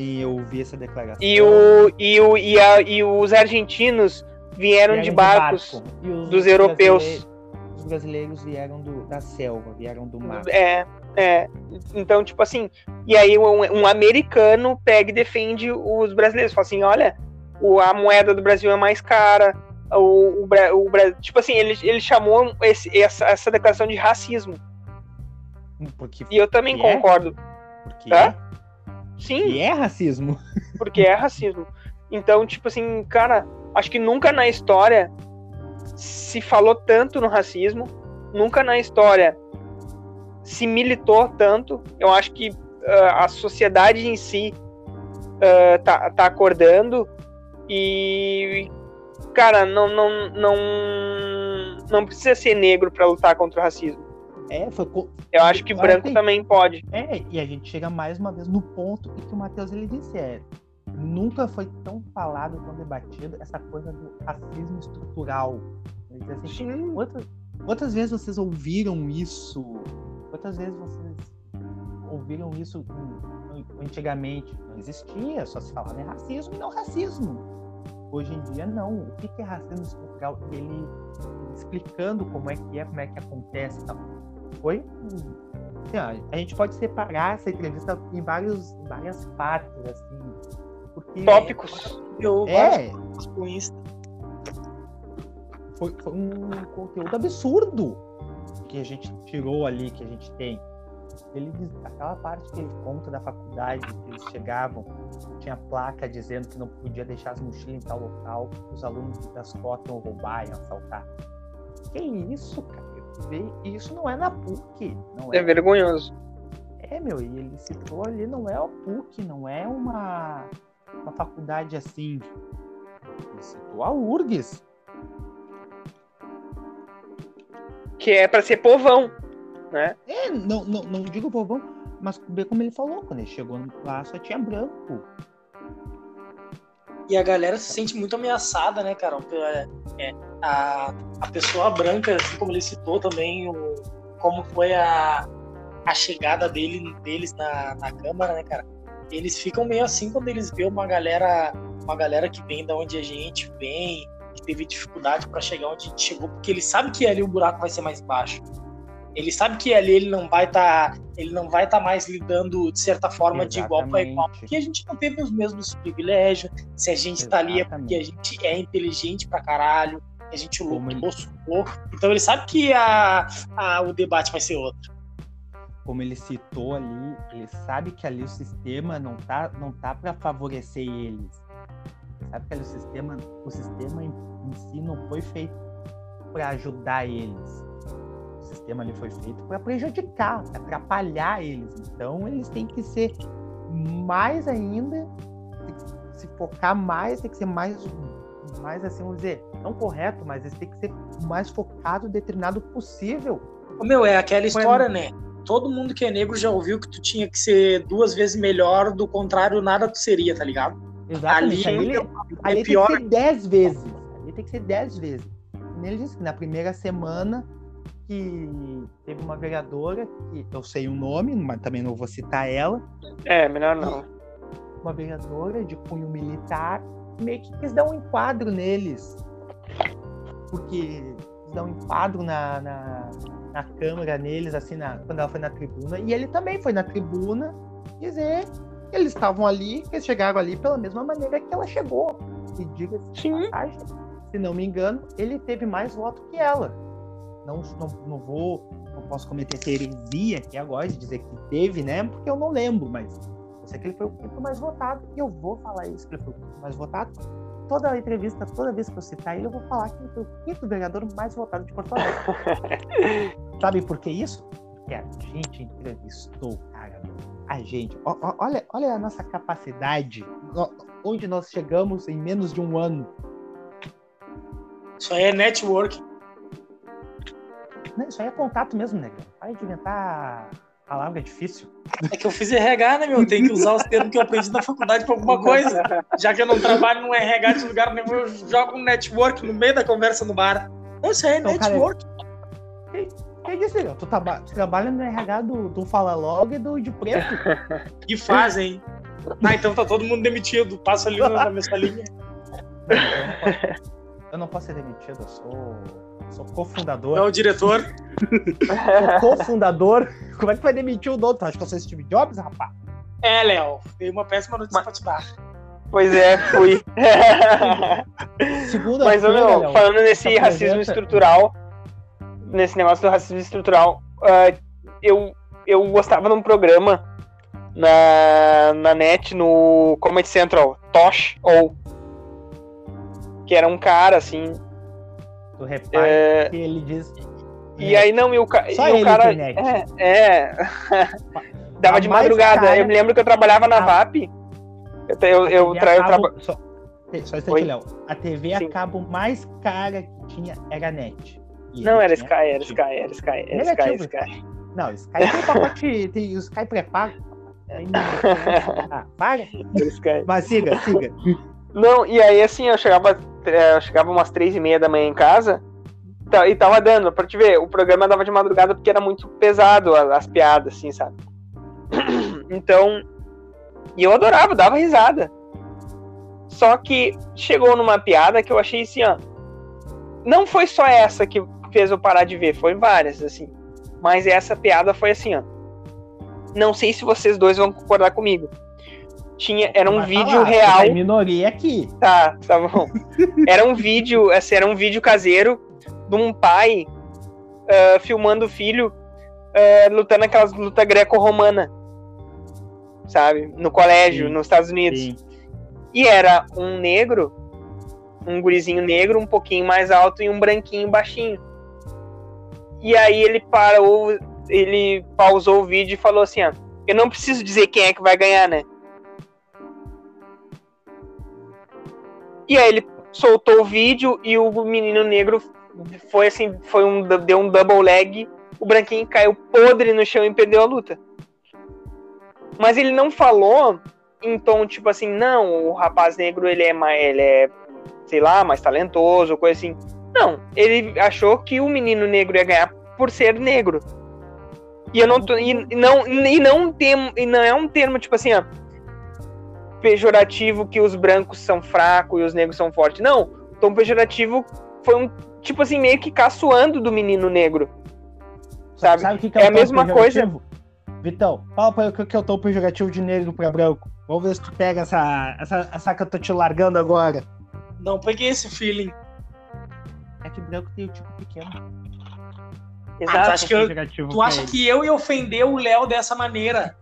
Sim, eu vi essa declaração. E, o, e, o, e, a, e os argentinos vieram, vieram de barcos de barco. dos europeus. Os brasileiros vieram do, da selva, vieram do mar. É, é. Então, tipo assim, e aí um, um americano pega e defende os brasileiros. Fala assim, olha, o, a moeda do Brasil é mais cara. O, o, o tipo assim, ele, ele chamou esse, essa, essa declaração de racismo. Porque, e eu também é? concordo. É? Porque é? Sim. E é racismo. Porque é racismo. Então, tipo assim, cara, acho que nunca na história se falou tanto no racismo, nunca na história se militou tanto. Eu acho que uh, a sociedade em si uh, tá, tá acordando e, cara, não, não, não, não precisa ser negro para lutar contra o racismo. É, foi. Eu acho que branco tem... também pode. É, e a gente chega mais uma vez no ponto que o Matheus ele disse: é, nunca foi tão falado, tão debatido essa coisa do racismo estrutural. Assim, outras, outras vezes vocês ouviram isso? Quantas vezes vocês ouviram isso antigamente? Não existia, só se falava em racismo e não racismo. Hoje em dia, não. O que é racismo estrutural? Ele explicando como é que é, como é que acontece. Tal foi. Assim, a gente pode separar essa entrevista em vários, várias partes, assim. Porque Tópicos. Eu é. Com isso. Foi, foi um conteúdo absurdo que a gente tirou ali, que a gente tem. Ele aquela parte que ele conta da faculdade, que eles chegavam, tinha placa dizendo que não podia deixar as mochilas em tal local, os alunos das cotas iam roubar e assaltar. Que isso, cara? Vê, e isso não é na PUC. Não é, é vergonhoso. É, meu, e ele citou ali, não é o PUC, não é uma, uma faculdade assim. Ele citou a URGS. Que é para ser povão, né? É, não, não, não digo povão, mas ver como ele falou, quando ele chegou lá só tinha branco. E a galera se sente muito ameaçada, né, cara? É, a, a pessoa branca, assim como ele citou também, o, como foi a, a chegada dele, deles na, na Câmara, né, cara? Eles ficam meio assim quando eles vê uma galera, uma galera que vem da onde a gente vem, que teve dificuldade para chegar onde a gente chegou, porque ele sabe que ali o buraco vai ser mais baixo. Ele sabe que ali ele não vai estar, tá, ele não vai estar tá mais lidando de certa forma Exatamente. de igual para igual, porque a gente não teve os mesmos privilégios. Se a gente está ali é porque a gente é inteligente pra caralho, a gente lutou, suou. Então ele sabe que a, a, o debate vai ser outro. Como ele citou ali, ele sabe que ali o sistema não tá, não tá para favorecer eles. Ele sabe que ali o sistema, o sistema em, em si não foi feito para ajudar eles sistema ali foi feito para prejudicar, atrapalhar eles. Então eles têm que ser mais ainda, se focar mais, tem que ser mais, mais assim, vamos dizer, não correto, mas eles têm que ser mais focado, determinado possível. Meu, é aquela história, né? Todo mundo que é negro já ouviu que tu tinha que ser duas vezes melhor, do contrário, nada tu seria, tá ligado? Exatamente. Ali, ali, é ali pior... tem que ser dez vezes. Ali tem que ser dez vezes Ele disse que na primeira semana que teve uma vereadora, que eu sei o nome, mas também não vou citar ela. É, melhor não. Uma vereadora de cunho militar meio que quis dar um enquadro neles. Porque quis dar um enquadro na, na, na câmera neles, assim, na, quando ela foi na tribuna. E ele também foi na tribuna dizer que eles estavam ali, que eles chegaram ali pela mesma maneira que ela chegou. E diga-se se não me engano, ele teve mais voto que ela. Não, não, não vou, não posso cometer heresia aqui agora de dizer que teve, né? Porque eu não lembro, mas eu sei que ele foi o quinto mais votado e eu vou falar isso, que ele foi o quinto mais votado. Toda a entrevista, toda vez que eu citar ele, eu vou falar que ele foi o quinto vereador mais votado de Porto Alegre. Sabe por que isso? Porque a gente entrevistou, cara, a gente. olha, olha a nossa capacidade, onde nós chegamos em menos de um ano. Isso aí é network. Isso aí é contato mesmo, né? Para de inventar palavra difícil. É que eu fiz RH, né, meu? Tem que usar os termos que eu aprendi na faculdade para alguma coisa. Já que eu não trabalho no RH de lugar nenhum, eu jogo um network no meio da conversa no bar. Não, isso aí é então, network. Cara, quem disse, tu, traba tu trabalha no RH do, do Fala Logo e do de Preto. Que fazem. Ah, então tá todo mundo demitido. Passa ali na minha salinha. Eu não posso ser demitido, eu sou, sou cofundador. É o diretor. sou cofundador. Como é que vai demitir o dono? Acho que eu sou Steve Jobs, rapaz? É, Léo, tem uma péssima notícia Mas... pra te dar. Pois é, fui. Segunda Mas, meu, falando nesse racismo estrutural, nesse negócio do racismo estrutural, uh, eu, eu gostava de um programa na, na net, no Comedy Central, Tosh, ou que era um cara, assim... Tu repara é... que ele diz... E aí, não, e o, Só e o cara... É, é... Dava a de madrugada. Cara... Eu me lembro que eu trabalhava na a... VAP. Eu, eu, eu, tra... eu traba... Só, só instante, Léo. A TV Sim. a cabo mais cara que tinha era a net. Não, era Sky, era Sky, era Sky, era Sky, Sky. Não, Sky tem pacote, tem o Sky pré-pago. Ah, para. Mas siga, siga. Não, e aí assim, eu chegava, é, eu chegava umas três e meia da manhã em casa tá, e tava dando, pra te ver, o programa dava de madrugada porque era muito pesado as, as piadas, assim, sabe? Então, e eu adorava, dava risada. Só que chegou numa piada que eu achei assim, ó. Não foi só essa que fez eu parar de ver, foi várias, assim. Mas essa piada foi assim, ó. Não sei se vocês dois vão concordar comigo tinha era um vídeo falar, real. Tem minoria aqui. Tá, tá bom. era um vídeo, assim, era um vídeo caseiro de um pai uh, filmando o filho uh, lutando aquelas luta greco-romana, sabe, no colégio, Sim. nos Estados Unidos. Sim. E era um negro, um gurizinho negro, um pouquinho mais alto e um branquinho baixinho. E aí ele parou, ele pausou o vídeo e falou assim, ó, eu não preciso dizer quem é que vai ganhar, né? E aí ele soltou o vídeo e o menino negro foi assim, foi um deu um double leg, o branquinho caiu podre no chão e perdeu a luta. Mas ele não falou em tom tipo assim, não, o rapaz negro ele é mais, ele é, sei lá, mais talentoso, coisa assim. Não, ele achou que o menino negro ia ganhar por ser negro. E eu não tô, e não e não tem e não é um termo tipo assim, ó, pejorativo que os brancos são fracos e os negros são fortes. Não, o tom pejorativo foi um tipo assim meio que caçoando do menino negro. Sabe? sabe que que é, é a mesma coisa. Vitão, fala pra eu o que é o tom pejorativo de negro pra branco. Vamos ver se tu pega essa, essa, essa que eu tô te largando agora. Não peguei esse feeling. É que branco tem o tipo pequeno. Exato. Ah, tu acha, que eu, tu acha que eu ia ofender o Léo dessa maneira?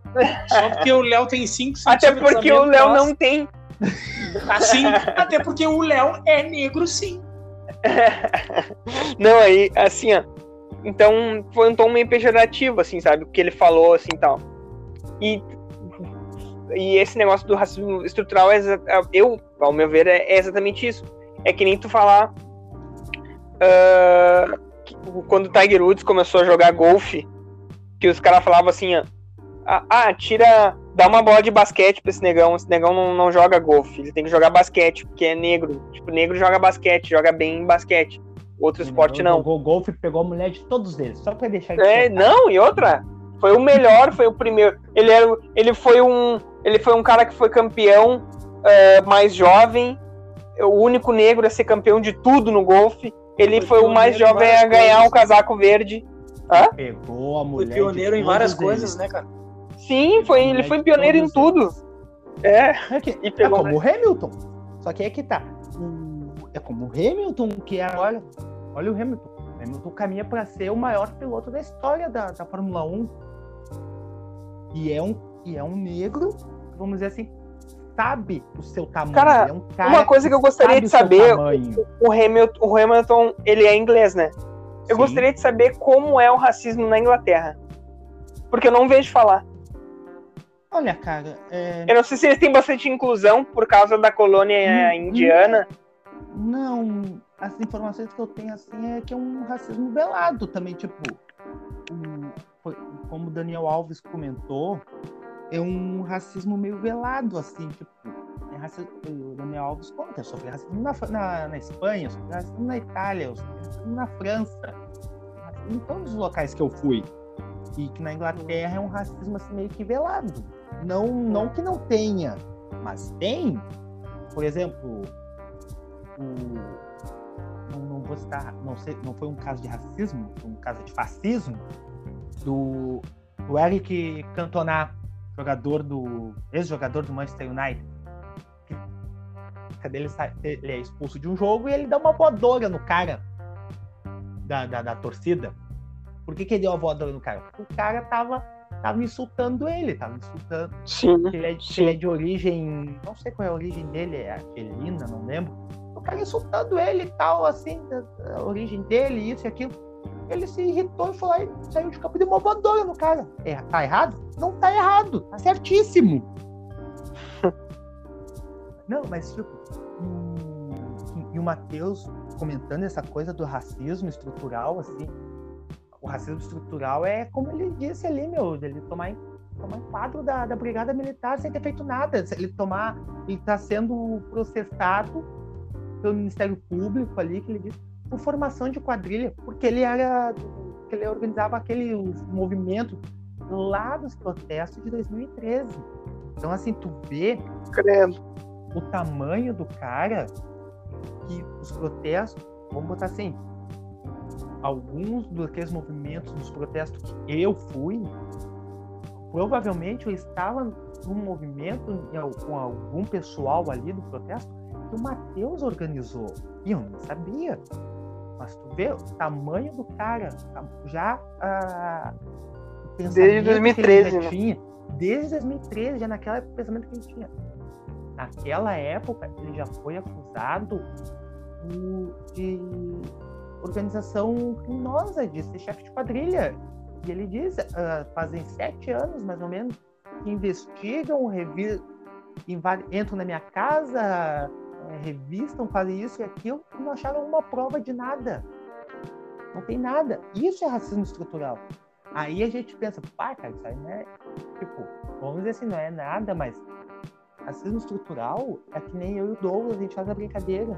Só porque o Léo tem 5 Até porque o Léo não tem. Assim, até porque o Léo é negro, sim. não, aí, assim, ó. Então, foi um tom meio pejorativo, assim, sabe? O que ele falou, assim, tal. E, e esse negócio do racismo estrutural, é, eu, ao meu ver, é, exatamente isso. É que nem tu falar... Uh, quando o Tiger Woods começou a jogar golfe, que os caras falavam assim, ó, ah, ah, tira. Dá uma bola de basquete pra esse negão. Esse negão não, não joga golfe. Ele tem que jogar basquete, porque é negro. Tipo, negro joga basquete, joga bem em basquete. Outro esporte não. Jogou golfe pegou a mulher de todos eles, só pra deixar É, não, e outra. Foi o melhor, foi o primeiro. Ele, era, ele, foi, um, ele foi um cara que foi campeão é, mais jovem, o único negro a ser campeão de tudo no golfe. Ele foi, foi o mais jovem a ganhar coisas. o casaco verde. Hã? Pegou a mulher. Foi pioneiro em várias coisas, né, cara? Sim, foi, ele foi pioneiro em tudo. É. é, e pegou, é como o Hamilton. Só que é que tá. É como o Hamilton, que é. Olha, olha o Hamilton. O Hamilton caminha para ser o maior piloto da história da, da Fórmula 1. E é um, e é um negro, vamos dizer assim, sabe o seu tamanho. Cara, é um cara uma coisa que, que eu gostaria de saber, o Hamilton, o Hamilton, ele é inglês, né? Eu Sim. gostaria de saber como é o racismo na Inglaterra. Porque eu não vejo falar. Olha, cara. É... Eu não sei se eles têm bastante inclusão por causa da colônia hum, indiana. Não, as informações que eu tenho assim é que é um racismo velado também, tipo. Um, como o Daniel Alves comentou, é um racismo meio velado, assim, tipo. É racismo, o Daniel Alves conta sobre racismo na, na, na Espanha, sobre racismo na Itália, sobre racismo na França, em todos os locais que eu fui. E que na Inglaterra é um racismo assim, meio que velado. Não, não que não tenha, mas tem. Por exemplo, não, não vou citar, não, sei, não foi um caso de racismo, foi um caso de fascismo do, do Eric Cantona, jogador do ex-jogador do Manchester United. Ele, ele é expulso de um jogo e ele dá uma voadora no cara da, da, da torcida. Por que, que ele deu uma voadora no cara? Porque o cara tava tava insultando ele, tava insultando. Sim. Ele é, de, ele é de origem. Não sei qual é a origem dele, é argelina, não lembro. O cara insultando ele e tal, assim, a origem dele, isso e aquilo. Ele se irritou e falou e saiu de campo e deu uma voadora no cara. É, tá errado? Não tá errado, tá certíssimo. não, mas tipo. E, e o Matheus comentando essa coisa do racismo estrutural, assim, o racismo estrutural é como ele disse ali, meu, ele tomar, tomar quadro da, da brigada militar sem ter feito nada. Ele tomar, ele está sendo processado pelo Ministério Público ali, que ele disse, por formação de quadrilha, porque ele era, que ele organizava aquele movimento lá dos protestos de 2013. Então, assim, tu vê o tamanho do cara que os protestos, vamos botar assim, alguns daqueles movimentos, dos protestos que eu fui, provavelmente eu estava num movimento com algum pessoal ali do protesto que o Matheus organizou. E eu não sabia. Mas tu vê o tamanho do cara, já ah, desde 2013, já né? tinha, desde 2013, já naquela época, o pensamento que ele tinha. Naquela época, ele já foi acusado de organização criminosa, de ser chefe de quadrilha. E ele diz, uh, fazem sete anos, mais ou menos, que investigam, entram na minha casa, é, revistam, fazem isso e aquilo, e não acharam uma prova de nada. Não tem nada. Isso é racismo estrutural. Aí a gente pensa, pá, cara, isso aí não é. Tipo, vamos dizer assim, não é nada, mas racismo estrutural é que nem eu e o Douglas, a gente faz a brincadeira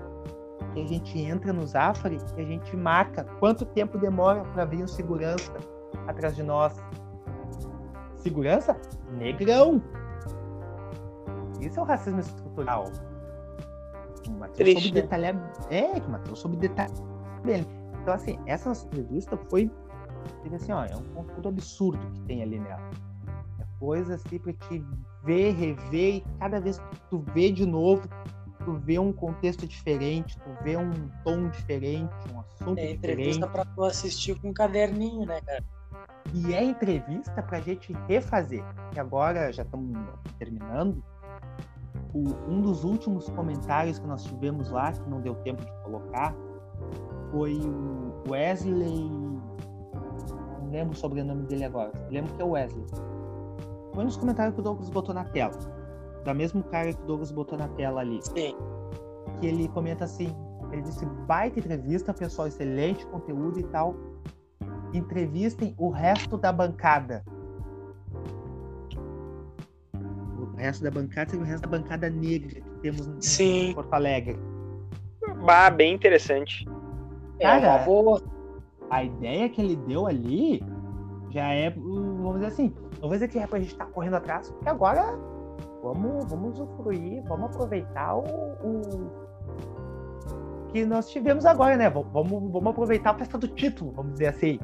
que a gente entra no Zafari e a gente marca quanto tempo demora para vir um segurança atrás de nós. Segurança? Negrão. Isso é o racismo estrutural. O Matheus soube né? detalhar. É, que o Matheus soube detalhar bem. Então, assim, essa nossa entrevista foi. Assim, ó, é um conteúdo absurdo que tem ali nela. É coisa assim pra te ver, rever, e cada vez que tu vê de novo, tu vê um contexto diferente, tu vê um tom diferente, um assunto é, diferente. É entrevista para tu assistir com um caderninho, né, cara? E é entrevista pra gente refazer. E agora já estamos terminando. O, um dos últimos comentários que nós tivemos lá, que não deu tempo de colocar, foi o Wesley. Não lembro o sobrenome dele agora. Lembro que é o Wesley. Foi nos comentários que o Douglas botou na tela da mesmo cara que o Douglas botou na tela ali. Sim. Que ele comenta assim, ele disse, baita entrevista, pessoal, excelente conteúdo e tal. Entrevistem o resto da bancada. O resto da bancada e o resto da bancada negra que temos Sim. em Porto Alegre. Bah, bem interessante. É uma boa. A ideia que ele deu ali já é, vamos dizer assim, não vou dizer que é pra gente estar tá correndo atrás, porque agora vamos, vamos usufruir, vamos aproveitar o, o que nós tivemos agora, né? Vamos, vamos aproveitar a festa do título, vamos dizer assim.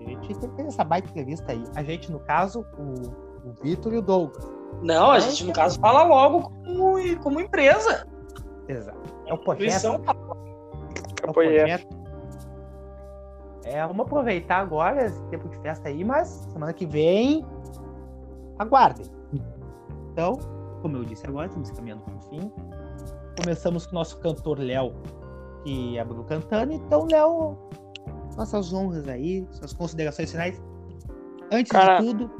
A gente fez essa baita entrevista aí. A gente, no caso, o, o Vitor e o Douglas. Não, a gente, no caso, fala logo como, como empresa. Exato. É o projeto. É o projeto. É, vamos aproveitar agora esse tempo de festa aí, mas semana que vem, aguardem. Então, como eu disse agora, estamos caminhando para o fim. Começamos com o nosso cantor Léo, que abriu cantando. Então, Léo, nossas honras aí, suas considerações finais. Antes Cara... de tudo,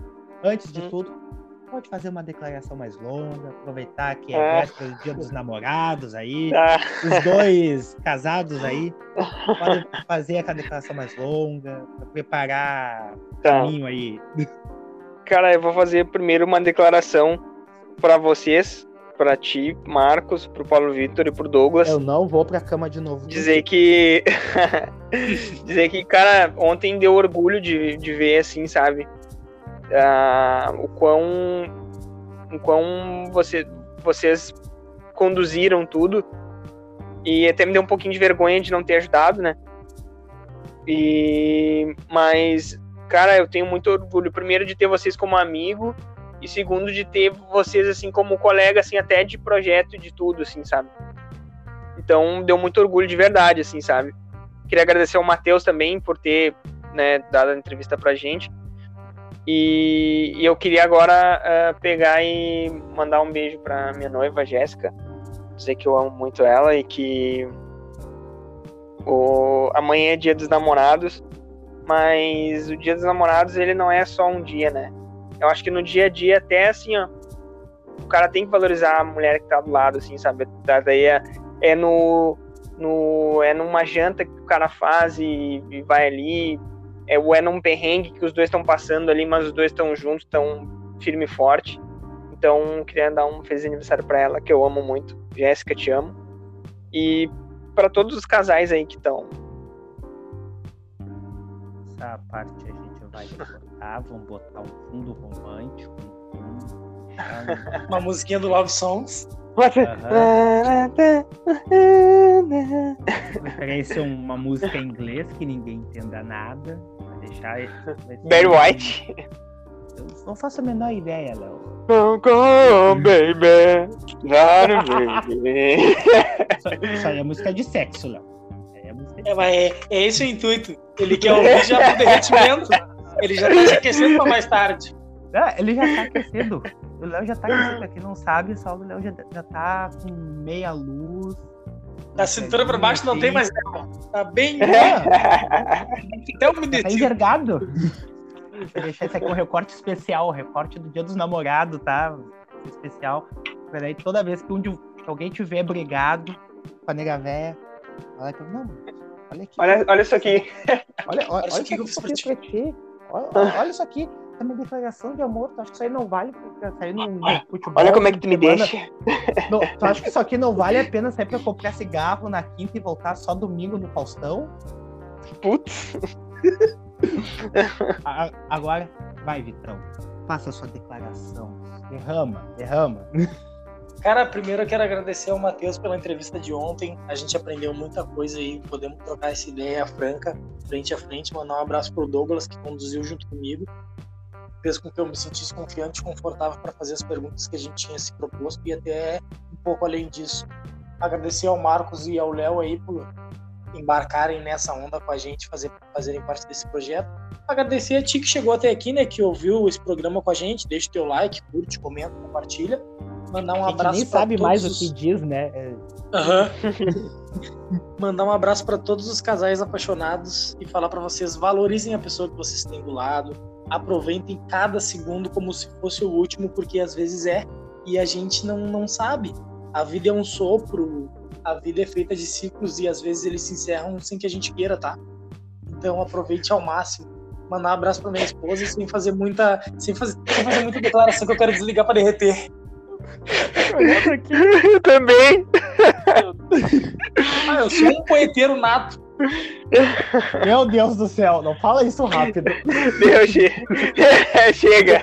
antes de hum. tudo, pode fazer uma declaração mais longa, aproveitar que é, é. véspera do dia dos namorados aí, ah. os dois casados aí, podem fazer aquela declaração mais longa, preparar tá. caminho aí. Cara, eu vou fazer primeiro uma declaração para vocês, para ti, Marcos, pro Paulo Vitor e pro Douglas. Eu não vou pra cama de novo. Dizer que. dizer que, cara, ontem deu orgulho de, de ver, assim, sabe? uh, o quão, o quão você, vocês conduziram tudo. E até me deu um pouquinho de vergonha de não ter ajudado, né? E, mas, cara, eu tenho muito orgulho, primeiro, de ter vocês como amigo, e segundo, de ter vocês, assim, como colega, assim, até de projeto, de tudo, assim, sabe? Então, deu muito orgulho de verdade, assim, sabe? Queria agradecer ao Matheus também por ter, né, dado a entrevista pra gente. E, e eu queria agora uh, pegar e mandar um beijo para minha noiva, Jéssica. Dizer que eu amo muito ela e que o, amanhã é dia dos namorados, mas o dia dos namorados ele não é só um dia, né? Eu acho que no dia a dia, até assim, ó, o cara tem que valorizar a mulher que tá do lado, assim, sabe? Daí é, é no, no. É numa janta que o cara faz e, e vai ali, é, ou é num perrengue que os dois estão passando ali, mas os dois estão juntos, estão firme e forte. Então, queria dar um feliz aniversário para ela, que eu amo muito. Jéssica, te amo. E para todos os casais aí que estão. Essa parte a gente vai botar, vamos botar um fundo romântico. Uma musiquinha do Love Songs. Uhum. Preferência uma música em inglês que ninguém entenda nada deixar. Barry White. Eu não faço a menor ideia, Léo. Don't go, baby. baby. Isso aí é música de sexo, Léo. É, é, mas é, é esse o intuito. Ele quer ouvir já pro derretimento. Ele já tá se aquecendo pra mais tarde. É, ele já tá aquecendo. O Léo já tá aquecendo. Pra quem não sabe, só o Léo já, já tá com meia luz. Da cintura pra baixo não tem mais Tá bem. Até umedecido. Tá envergado. Vou deixar isso aqui um recorte especial, recorte do dia dos namorados, tá? Especial. Peraí, toda vez que, um de, que alguém tiver brigado com a nega véia, olha aqui, não, olha aqui. Olha, olha isso aqui. Olha, olha, olha isso aqui que eu fiz pra ti. Olha, olha isso aqui a minha declaração de amor, tu acha que isso aí não vale pra sair no, no futebol? Olha como é que tu me deixa. Não, tu acha que isso aqui não vale a pena sair pra comprar cigarro na quinta e voltar só domingo no Faustão? Putz. Agora, vai, Vitão. Faça a sua declaração. Derrama, derrama. Cara, primeiro eu quero agradecer ao Matheus pela entrevista de ontem. A gente aprendeu muita coisa aí, podemos trocar essa ideia franca, frente a frente. Mandar um abraço pro Douglas, que conduziu junto comigo fez com que eu me sentisse confiante e confortável para fazer as perguntas que a gente tinha se proposto e até um pouco além disso. Agradecer ao Marcos e ao Léo aí por embarcarem nessa onda com a gente, fazer, fazerem parte desse projeto. Agradecer a ti que chegou até aqui, né, que ouviu esse programa com a gente, deixa o teu like, curte, comenta, compartilha. Mandar um abraço nem sabe mais os... o que diz, né? Uhum. Mandar um abraço para todos os casais apaixonados e falar para vocês valorizem a pessoa que vocês têm do lado, aproveitem cada segundo como se fosse o último, porque às vezes é e a gente não, não sabe. A vida é um sopro, a vida é feita de ciclos e às vezes eles se encerram sem que a gente queira, tá? Então aproveite ao máximo. Mandar um abraço para minha esposa sem fazer muita, sem fazer, sem fazer muita declaração que eu quero desligar para derreter. Eu também. ah, eu sou um poeteiro nato. Meu Deus do céu, não fala isso rápido. Deus, chega.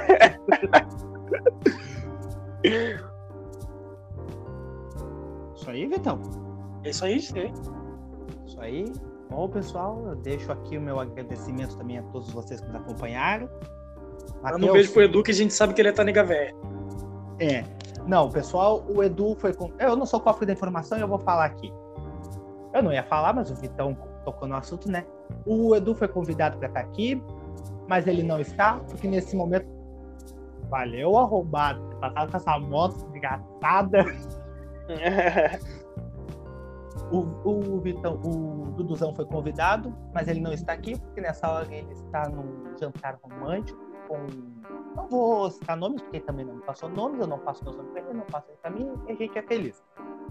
Isso aí, Vitão. É isso aí, sim. Isso aí. Bom, pessoal, eu deixo aqui o meu agradecimento também a todos vocês que nos acompanharam. Eu não vejo pro Edu que a gente sabe que ele é Taniga Véia. É. Não, pessoal, o Edu foi com. Eu não sou cofre da informação e eu vou falar aqui. Eu não ia falar, mas o Vitão tocou no assunto, né? O Edu foi convidado para estar aqui, mas ele não está, porque nesse momento. Valeu, arrombado. Passado com essa moto desgraçada. o, o, Vitão, o Duduzão foi convidado, mas ele não está aqui, porque nessa hora ele está num jantar romântico com. Não vou citar nomes, porque ele também não me passou nomes, eu não passo meus nomes para ele, não passo ele para mim, e a gente é feliz.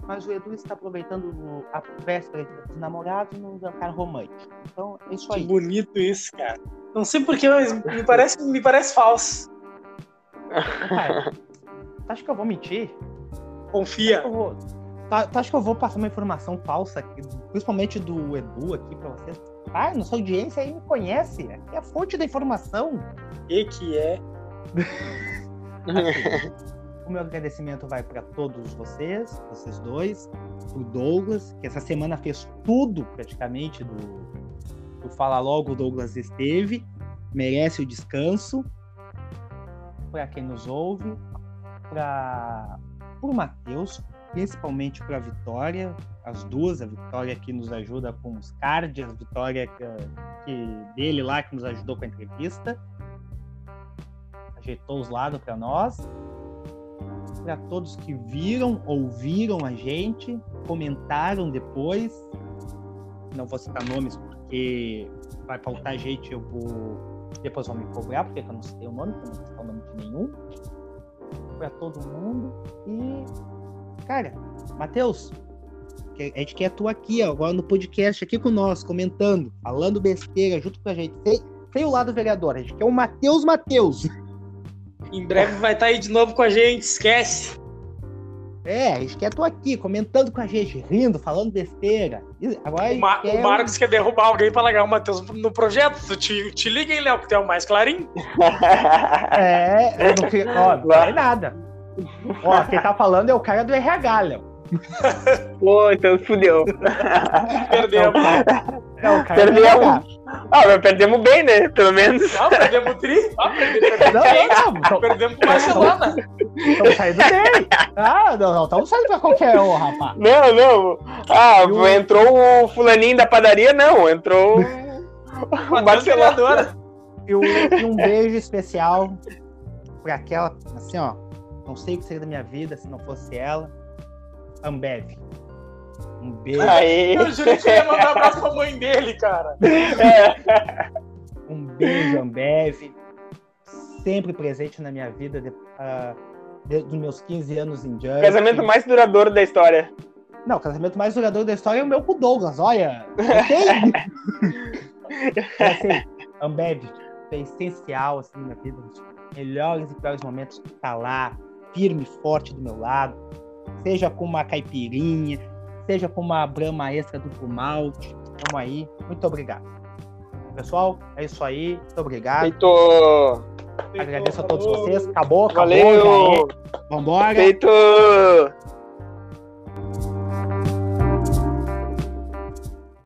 Mas o Edu está aproveitando a véspera dos namorados num jantar romântico. Então, é isso aí. Que bonito isso, cara. Não sei porquê, mas me parece, me parece falso. Cara, acho que eu vou mentir? Confia. Eu vou, tá, tá, acho que eu vou passar uma informação falsa, aqui, principalmente do Edu aqui para vocês. Ah, nossa audiência aí me conhece. Aqui é a fonte da informação. E que é? o meu agradecimento vai para todos vocês, vocês dois, o Douglas, que essa semana fez tudo praticamente do, do Fala Logo, o Douglas esteve, merece o descanso. Para quem nos ouve, para o Matheus, principalmente para a Vitória, as duas, a Vitória que nos ajuda com os cards, a Vitória que, que dele lá que nos ajudou com a entrevista, ajeitou os lados para nós para todos que viram, ouviram a gente, comentaram depois. Não vou citar nomes porque vai faltar gente, eu vou. Depois vão me cobrar, porque eu não citei o nome, eu não citei o nome de nenhum. Para todo mundo. E, cara, Matheus, a gente quer tu aqui, ó, agora no podcast, aqui com nós, comentando, falando besteira junto com a gente. Sem, sem o lado vereador, a gente quer o Matheus Matheus. Em breve vai estar tá aí de novo com a gente, esquece. É, a gente quer tu aqui, comentando com a gente, rindo, falando besteira. Agora o, Ma quer... o Marcos quer derrubar alguém para largar o Matheus no projeto. Te, te liga, hein, Léo, que tu é o mais clarinho. é, eu não. Ó, não é nada. Ó, quem tá falando é o cara do RH, Léo. Pô, então fudeu. Perdemos. Não, cara, perdemos. Ah, mas perdemos bem, né? Pelo menos. Não, perdemos o tri. Ah, perdemos, não, não, não, perdemos com Barcelona. Estamos saindo bem. Ah, não, não, estamos saindo pra qualquer um, rapaz. Não, não. Ah, o... entrou o fulaninho da padaria, não. Entrou o Barcelona. E, um, e um beijo especial pra aquela, assim, ó. Não sei o que seria da minha vida se não fosse ela. Ambev. Um beijo. Aí. Eu juro que ia mandar um abraço pra mãe dele, cara. É. Um beijo, Ambev. Sempre presente na minha vida, de, uh, de, dos meus 15 anos em Jungle. Casamento mais duradouro da história. Não, o casamento mais duradouro da história é o meu com o Douglas, olha. assim, Ambev é essencial assim, na vida, nos melhores e piores momentos, tá lá, firme e forte do meu lado, seja com uma caipirinha, seja com uma brama extra duplo malte. Vamos aí. Muito obrigado. Pessoal, é isso aí. Muito obrigado. Feito. Agradeço a todos vocês. Acabou, acabou. Valeu. Vambora. Feito.